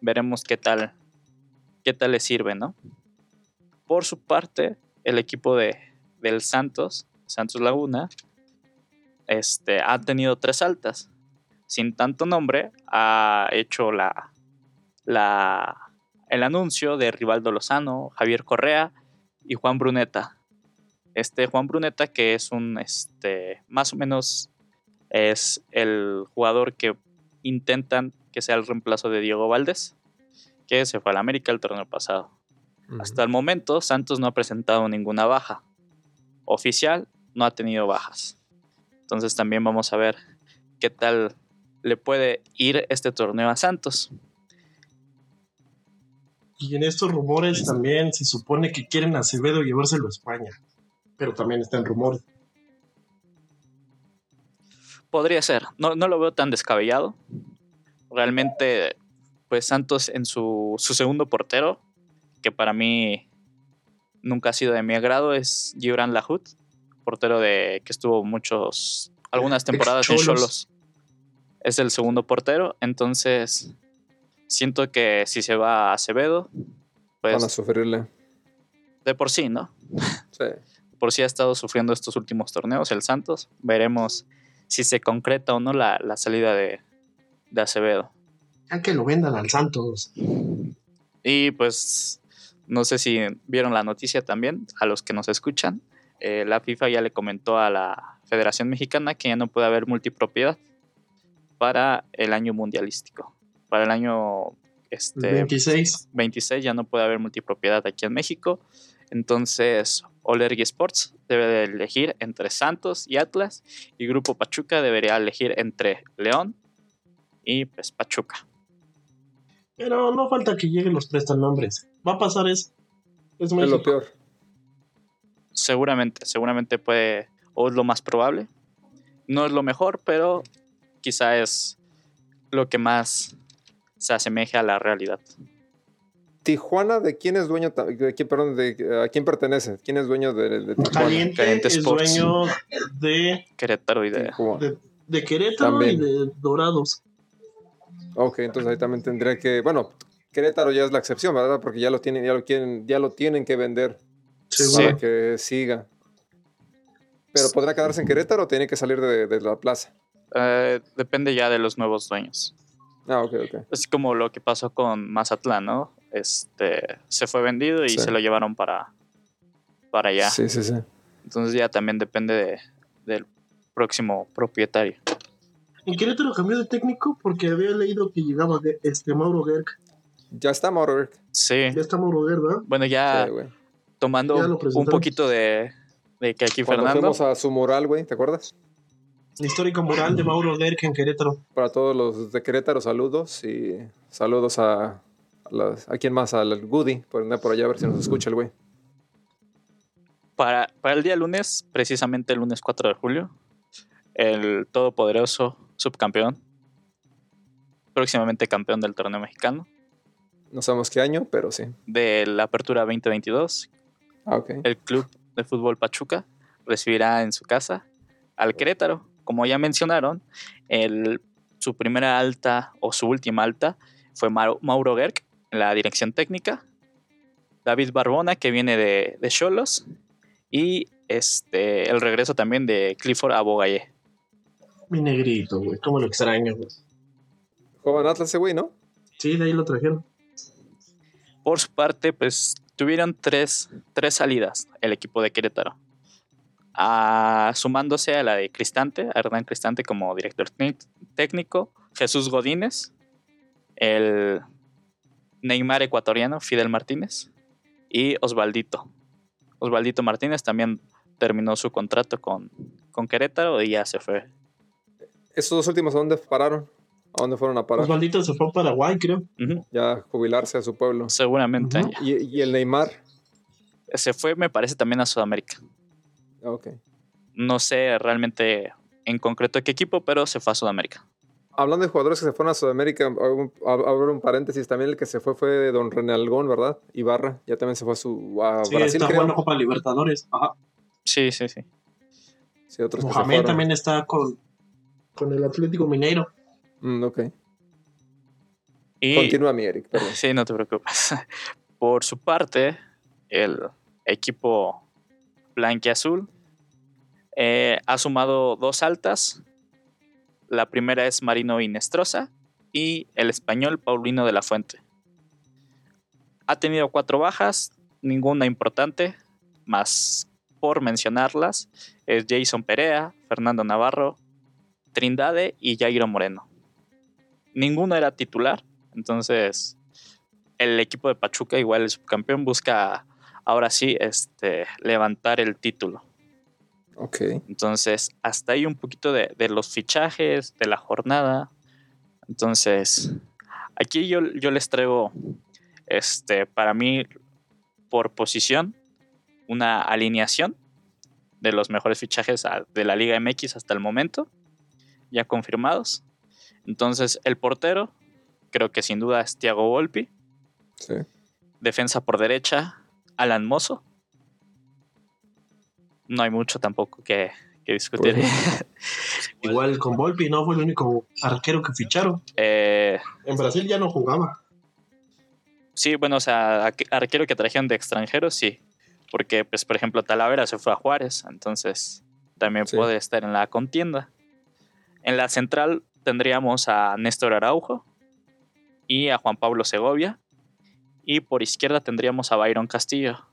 Veremos qué tal, qué tal le sirve, ¿no? Por su parte, el equipo de, del Santos, Santos Laguna, este, ha tenido tres altas. Sin tanto nombre, ha hecho la, la, el anuncio de Rivaldo Lozano, Javier Correa y Juan Bruneta. Este Juan Bruneta, que es un, este, más o menos, es el jugador que intentan que sea el reemplazo de Diego Valdés, que se fue al América el torneo pasado. Hasta el momento, Santos no ha presentado ninguna baja. Oficial, no ha tenido bajas. Entonces también vamos a ver qué tal le puede ir este torneo a Santos. Y en estos rumores también se supone que quieren a Acevedo llevárselo a España. Pero también está en rumor. Podría ser, no, no lo veo tan descabellado. Realmente, pues Santos en su, su segundo portero, que para mí nunca ha sido de mi agrado, es Gibran Lahut, portero de que estuvo muchos, algunas temporadas en. Cholos. Es el segundo portero, entonces siento que si se va a Acevedo, Van a pues sufrirle. de por sí, ¿no? Sí. por si ha estado sufriendo estos últimos torneos, el Santos. Veremos si se concreta o no la, la salida de, de Acevedo. Ya que lo vendan al Santos. Y pues no sé si vieron la noticia también, a los que nos escuchan. eh, la FIFA ya le comentó a la Federación Mexicana que ya no puede haber multipropiedad para el año mundialístico. Para el año este, 26. 26 ya no puede haber multipropiedad aquí en México. Entonces, Olergi Sports debe de elegir entre Santos y Atlas y Grupo Pachuca debería elegir entre León y pues, Pachuca. Pero no falta que lleguen los prestanombres. Va a pasar eso. Es, Es lo peor. Seguramente, seguramente puede, o es lo más probable. No es lo mejor, pero quizá es lo que más se asemeje a la realidad. Tijuana, ¿de quién es dueño? De quién, perdón, de, ¿a quién pertenece? ¿Quién es dueño de, de Tijuana? Caliente, Caliente es dueño de, Querétaro y de... Tijuana. de, de Querétaro También. y de Dorados. Ok, entonces ahí también tendría que, bueno, Querétaro ya es la excepción, ¿verdad? Porque ya lo tienen, ya lo quieren, ya lo tienen que vender Seguro. para que siga. Pero podrá quedarse en Querétaro o tiene que salir de, de la plaza. eh, depende ya de los nuevos dueños. Ah, ok, ok. Es como lo que pasó con Mazatlán, ¿no? Este, se fue vendido y Sí. se lo llevaron para, para allá. Sí, sí, sí. Entonces ya también depende de- del próximo propietario. En Querétaro cambió de técnico porque había leído que llegaba de este Mauro Gerg. Ya está Mauro Berg. Sí. Ya está Mauro Gerg, ¿verdad? Bueno, ya Sí, tomando Ya un poquito de, de que aquí Cuando Fernando. fuimos a su mural, güey, ¿te acuerdas? El histórico mural de Mauro Gerg en Querétaro. Para todos los de Querétaro, saludos y saludos a, a, las- ¿a quién más? Al Goody, por andar por allá a ver si nos escucha el güey. Para, para el día lunes, precisamente el lunes 4 de julio, el todopoderoso subcampeón, próximamente campeón del torneo mexicano, No sabemos qué año, pero sí. de la Apertura 2022, Ah, el Club de Fútbol Pachuca recibirá en su casa al Querétaro. Como ya mencionaron, el, su primera alta o su última alta fue Mau- Mauro Gerg en la dirección técnica, David Barbona que viene de de Cholos y este, el regreso también de Clifford Abogayé. Mi negrito, güey. Cómo lo extraño, güey. Joven Atlas ese güey, ¿no? Sí, de ahí lo trajeron. Por su parte, pues tuvieron tres, tres salidas el equipo de Querétaro. Ah, sumándose a la de Cristante, a Hernán Cristante como director técnico, Jesús Godínez, el Neymar ecuatoriano, Fidel Martínez, y Osvaldito. Osvaldito Martínez también terminó su contrato con, con Querétaro y ya se fue. Esos dos últimos, ¿a dónde pararon? ¿A dónde fueron a parar? Osvaldito se fue a Paraguay, creo. Ujú, Ya jubilarse a su pueblo. Seguramente. ¿Y, y el Neymar? Se fue, me parece, también a Sudamérica. Ah, Ok. No sé realmente en concreto qué equipo, pero se fue a Sudamérica. Hablando de jugadores que se fueron a Sudamérica, abro un paréntesis. También el que se fue fue Don René Algón, ¿verdad? Ibarra. Ya también se fue a, su, a Sí, Brasil, está creo. jugando Copa Libertadores. Ajá. Sí, sí, sí. Sí, otros que se Mohamed también está con, con el Atlético Mineiro. Mm, ok. Y, Continúa mi Eric, perdón. Sí, no te preocupes. Por su parte, el equipo blanquiazul eh, ha sumado dos altas. La primera es Marino Inestrosa y el español Paulino de la Fuente. Ha tenido cuatro bajas, ninguna importante, más por mencionarlas, es Jason Perea, Fernando Navarro, Trindade y Jairo Moreno. Ninguno era titular, entonces el equipo de Pachuca, igual el subcampeón, busca ahora sí este, levantar el título. Ok. Entonces, hasta ahí un poquito de, de los fichajes, de la jornada. Entonces, aquí yo, yo les traigo, este, para mí, por posición, una alineación de los mejores fichajes de la Liga MX hasta el momento, ya confirmados. Entonces, el portero, creo que sin duda es Thiago Volpi. Sí. Defensa por derecha, Alan Mozo. No hay mucho tampoco que, que discutir. Pues Igual con Volpi, no fue el único arquero que ficharon. Eh, En Brasil ya no jugaba. sí, bueno, o sea, arque- arquero que trajeron de extranjeros, sí. Porque, pues, por ejemplo, Talavera se fue a Juárez, entonces también Sí. puede estar en la contienda. En la central tendríamos a Néstor Araujo y a Juan Pablo Segovia. Y por izquierda tendríamos a Byron Castillo,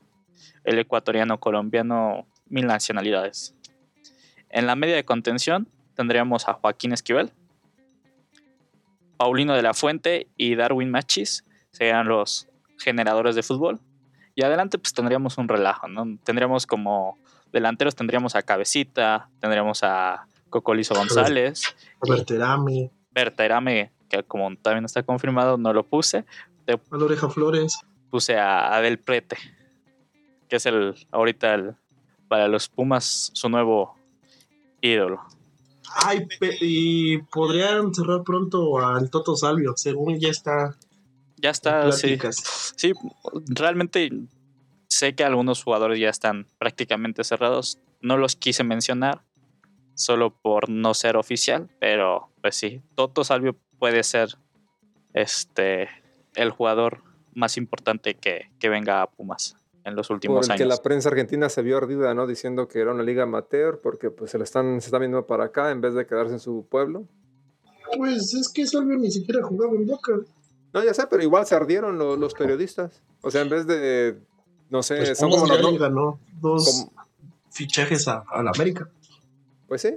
el ecuatoriano colombiano, mil nacionalidades. En la media de contención tendríamos a Joaquín Esquivel, Paulino de la Fuente y Darwin Machis serían los generadores de fútbol. Y adelante pues tendríamos un relajo, ¿no? Tendríamos como delanteros, tendríamos a Cabecita, tendríamos a Cocolizo González. Berterame. Berterame, que como también está confirmado, no lo puse. Te a Oreja Flores. Puse a Adel Prete, que es el ahorita el, para los Pumas su nuevo ídolo. Ay, y podrían cerrar pronto al Toto Salvio, según ya está. Ya está, sí. Sí, realmente sé que algunos jugadores ya están prácticamente cerrados. No los quise mencionar, solo por no ser oficial, pero pues sí, Toto Salvio puede ser este el jugador más importante que, que venga a Pumas en los últimos Por el que la prensa argentina se vio ardida, ¿no? Diciendo que era una liga amateur porque pues se le están, se están viendo para acá en vez de quedarse en su pueblo. Pues es que Salvio ni siquiera jugaba en Boca. No, ya sé, pero igual se ardieron los periodistas. O sea, en vez de, no sé, pues son como ganó dos fichajes a, la América. Pues sí.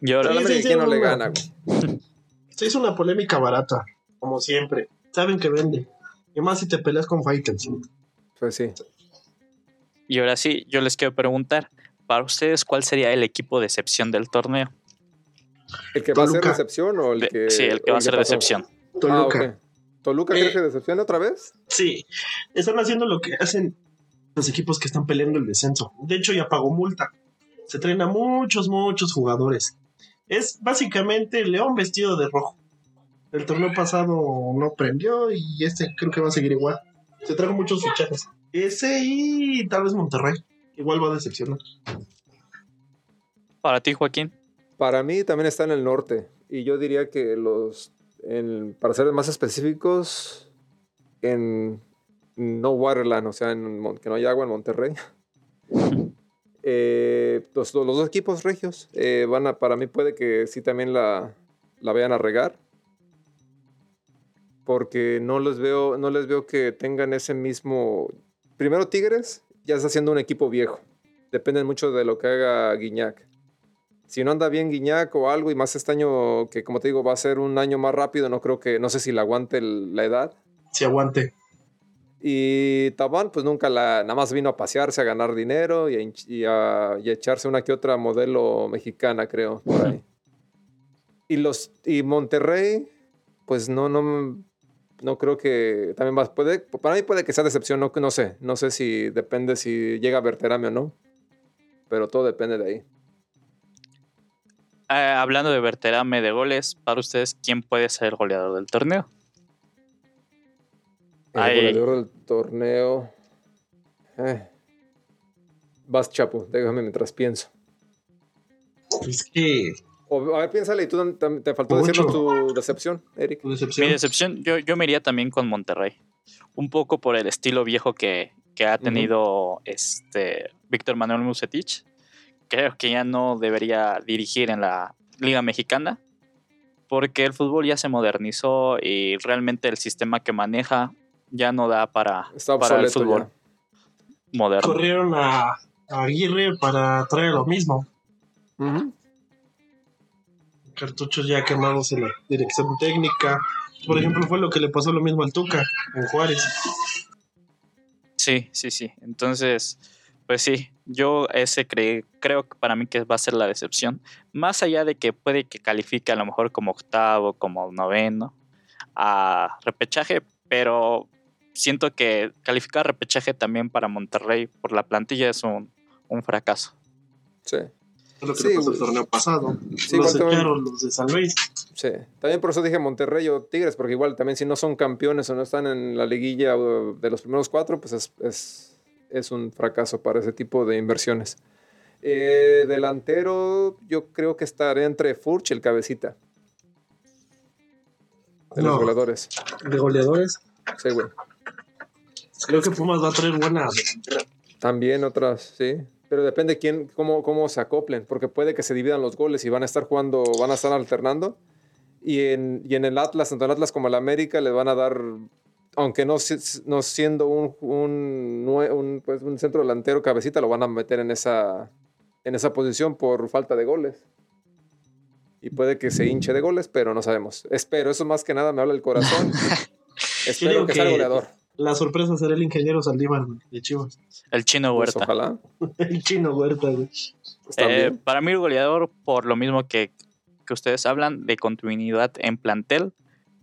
Y ahora la América no le gana. Se hizo una polémica barata, como siempre. Saben que vende. Y más si te peleas con Fighters. Pues sí. Y ahora sí, yo les quiero preguntar, para ustedes, ¿cuál sería el equipo de excepción del torneo? ¿El que va a ser decepción o el que.? Sí, el que va a ser decepción. Toluca. Ah, ¿Toluca cree eh, que decepción otra vez? Sí. Están haciendo lo que hacen los equipos que están peleando el descenso. De hecho, ya pagó multa. Se traen a muchos, muchos jugadores. Es básicamente León vestido de rojo. El torneo pasado no prendió y este creo que va a seguir igual se trajo muchos fichajes. Ese y tal vez Monterrey. Igual va a decepcionar. Para ti, Joaquín. Para mí también está en el norte. Y yo diría que los, para ser más específicos, en no Waterland, o sea, en, que no hay agua en Monterrey. Eh, los, dos equipos regios eh, van a, para mí puede que sí también la, la vayan a regar porque no les veo, no les veo que tengan ese mismo. Primero, Tigres ya está siendo un equipo viejo. Depende mucho de lo que haga Guiñac. Si no anda bien Guiñac o algo, y más este año, que como te digo, va a ser un año más rápido, no creo que, no sé si le aguante la edad. Si aguante. Y Tabán, pues nunca la, nada más vino a pasearse, a ganar dinero y a, echarse una que otra modelo mexicana, creo, Y, los, y Monterrey, pues no, no, no creo que también va, puede, para mí puede que sea decepción, no, no sé, no sé si depende si llega a Berterame o no, pero todo depende de ahí. Ah, hablando de Berterame de goles, para ustedes, ¿quién puede ser el goleador del torneo? El goleador del torneo. Eh. Vas, Chapo, déjame mientras pienso. Es que a ver, piénsale, y tú te faltó decirnos tu decepción, Eric. Mi decepción, yo, yo me iría también con Monterrey. Un poco por el estilo viejo que, ha tenido este Víctor Manuel Musetich. Creo que ya no debería dirigir en la Liga Mexicana. Porque el fútbol ya se modernizó y realmente el sistema que maneja ya no da para, para el fútbol moderno. Corrieron a, Aguirre para traer lo mismo cartuchos ya quemados en la dirección técnica. Por ejemplo, fue lo que le pasó lo mismo al Tuca en Juárez. Sí, sí, sí. Entonces, pues sí, yo ese creo que para mí que va a ser la decepción. Más allá de que puede que califique a lo mejor como octavo, como noveno a repechaje, pero siento que calificar repechaje también para Monterrey por la plantilla es un, un fracaso. Sí lo que pasó el torneo pasado. Sí, los los de San Luis. Sí, también por eso dije Monterrey o Tigres, porque igual también si no son campeones o no están en la liguilla de los primeros cuatro, pues es, es, es un fracaso para ese tipo de inversiones. Eh, delantero, yo creo que estaré entre Furch y el Cabecita. De los goleadores. ¿De goleadores? Sí, güey. Creo que Pumas va a traer buena. También otras, sí pero depende quién, cómo, cómo se acoplen, porque puede que se dividan los goles y van a estar jugando, van a estar alternando. Y en, y en el Atlas, tanto en Atlas como en el América, le van a dar, aunque no, no siendo un, un, un, pues un, centro delantero cabecita, lo van a meter en esa, en esa posición por falta de goles. Y puede que se hinche de goles, pero no sabemos. Espero, eso más que nada me habla el corazón. Espero que, sea goleador. La sorpresa será el ingeniero Saldívar güey, de Chivas. El chino Pues, Huerta. ojalá. El chino Huerta, güey. Está Eh, para mí el goleador, por lo mismo que, que ustedes hablan de continuidad en plantel,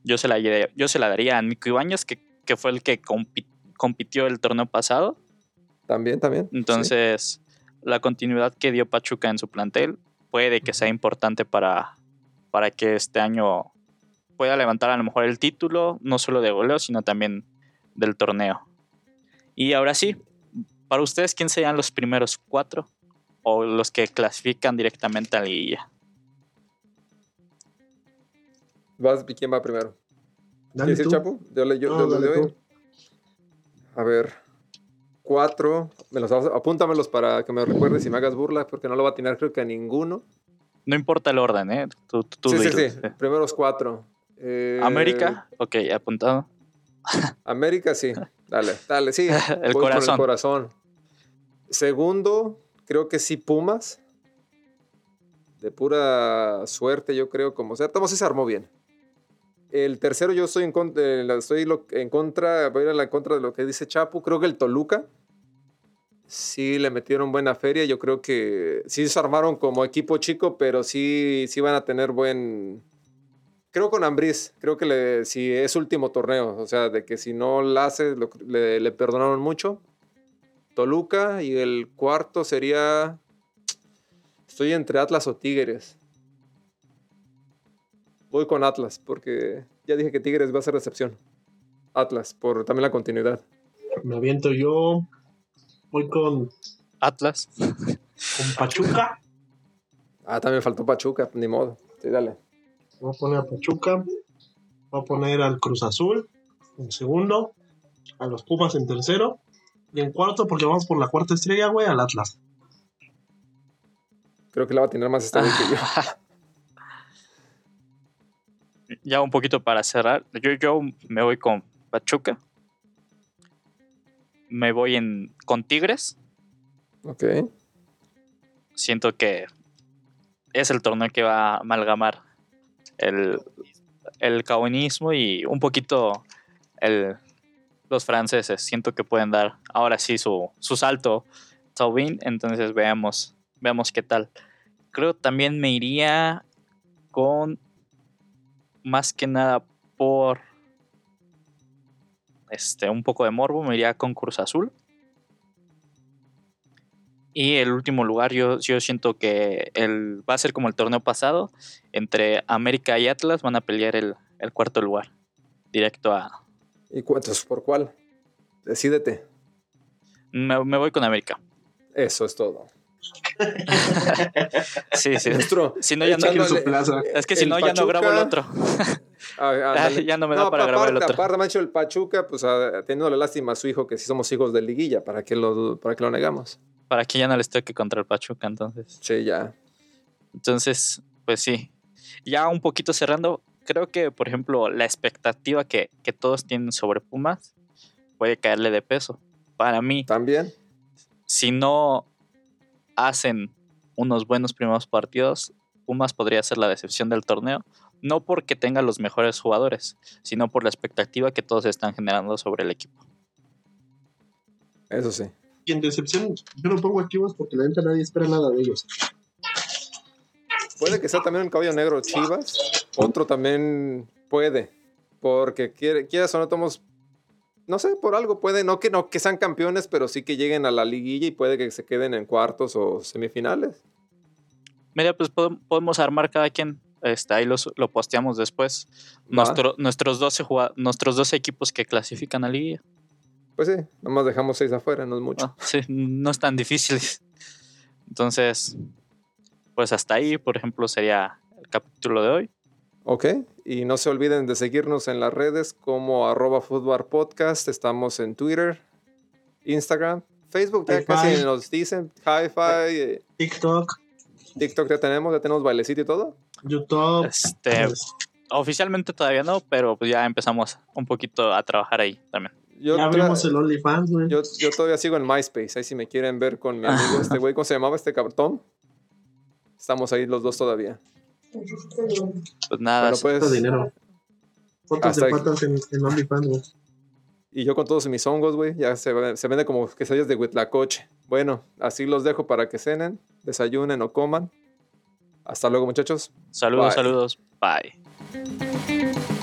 yo se la, yo se la daría a Nico Ibáñez, que, que fue el que compi- compitió el torneo pasado. También, también. sí. Entonces, la continuidad que dio Pachuca en su plantel puede que sea importante para, para que este año pueda levantar a lo mejor el título, no solo de goleo, sino también del torneo. Y ahora sí, para ustedes, ¿quién serían los primeros cuatro? O los que clasifican directamente a la liguilla. Vas, ¿Quién va primero? Dale ¿Quieres ir, tú. Chapo? Yo le, yo, No, yo le dale doy. A ver. Cuatro. Me los, apúntamelos para que me recuerdes y me hagas burla, porque no lo va a atinar creo que a ninguno. No importa el orden, ¿eh? Tú, tú- tú sí, sí, sí. Primeros cuatro. Eh, América, ok, apuntado. América, sí. Dale, dale, sí. El Voy con corazón. el corazón. Segundo, creo que sí Pumas. De pura suerte, yo creo, como sea. Tomás sí se armó bien. El tercero, yo estoy en contra, eh, estoy en contra, voy a ir a la contra de lo que dice Chapu. Creo que el Toluca sí le metieron buena feria. Yo creo que sí se armaron como equipo chico, pero sí, sí van a tener buen. Creo con Ambriz, creo que le, si es último torneo, o sea, de que si no la hace, lo- le, le perdonaron mucho. Toluca y el cuarto sería. Estoy entre Atlas o Tigres. Voy con Atlas, porque ya dije que Tigres va a ser recepción. Atlas, por también la continuidad. Me aviento yo. Voy con, Atlas. con Pachuca. Ah, también faltó Pachuca, ni modo. Sí, dale. Voy a poner a Pachuca. Voy a poner al Cruz Azul en segundo. A los Pumas en tercero. Y en cuarto, porque vamos por la cuarta estrella, güey, al Atlas. Creo que la va a tener más güey que yo. Ya un poquito para cerrar. Yo, yo me voy con Pachuca. Me voy en, con Tigres. Ok. Siento que es el torneo que va a amalgamar el, el caonismo y un poquito el, los franceses. Siento que pueden dar ahora sí su, su salto Taubin. Entonces veamos, veamos qué tal. Creo también me iría con más que nada por este un poco de morbo, me iría con Cruz Azul. Y el último lugar, yo, yo siento que el, va a ser como el torneo pasado. Entre América y Atlas van a pelear el, el cuarto lugar. Directo a. ¿Y cuántos? ¿Por cuál? Decídete. Me, me voy con América. Eso es todo. Sí, sí. Nuestro, Si no, ya no, su plaza. es que si no, ya no grabo el Pachuca- otro. Ah, ya no me da para aparte, grabar el otro. Aparte, Macho, el Pachuca, pues ah, teniéndole lástima a su hijo, que sí somos hijos de liguilla, ¿para qué lo, para que lo negamos? Para que ya no les toque contra el Pachuca, entonces. Sí, ya. Entonces, pues sí. Ya un poquito cerrando, creo que, por ejemplo, la expectativa que, que todos tienen sobre Pumas puede caerle de peso. Para mí, También. si no hacen unos buenos primeros partidos, Pumas podría ser la decepción del torneo. No porque tenga los mejores jugadores, sino por la expectativa que todos están generando sobre el equipo. Eso sí. Y en decepción, yo no pongo a Chivas porque la neta nadie espera nada de ellos. Puede que sea también un caballo negro Chivas. Otro también puede. Porque quiere, quieras o no, tomos. No sé, por algo puede. No que, no que sean campeones, pero sí que lleguen a la liguilla y puede que se queden en cuartos o semifinales. Mira, pues podem- podemos armar cada quien. Este, ahí los- lo posteamos después. Nuestro- nuestros, 12 jugad- nuestros 12 equipos que clasifican a Liga. Pues sí, nomás dejamos seis afuera, no es mucho. Ah, sí, no es tan difícil. Entonces, pues hasta ahí, por ejemplo, sería el capítulo de hoy. Ok, y no se olviden de seguirnos en las redes como arroba Footbar podcast. Estamos en Twitter, Instagram, Facebook, ya casi nos dicen, Hi-Fi, eh, TikTok, TikTok ya tenemos, ya tenemos bailecito y todo. YouTube. Este, pues, oficialmente todavía no, pero pues ya empezamos un poquito a trabajar ahí también. Yo, ya abrimos el OnlyFans, güey. yo, yo todavía sigo en MySpace, ahí si me quieren ver con mi amigo, este güey, ¿cómo se llamaba este cabrón? Estamos ahí los dos todavía. Pues nada, Bueno, pues, dinero. Fotos de patas en, en OnlyFans, güey. Y yo con todos mis hongos, güey, ya se, ve- se vende como quesadillas de huitlacoche. Bueno, así los dejo para que cenen, desayunen o coman. Hasta luego, muchachos. Saludos, Bye. saludos. Bye.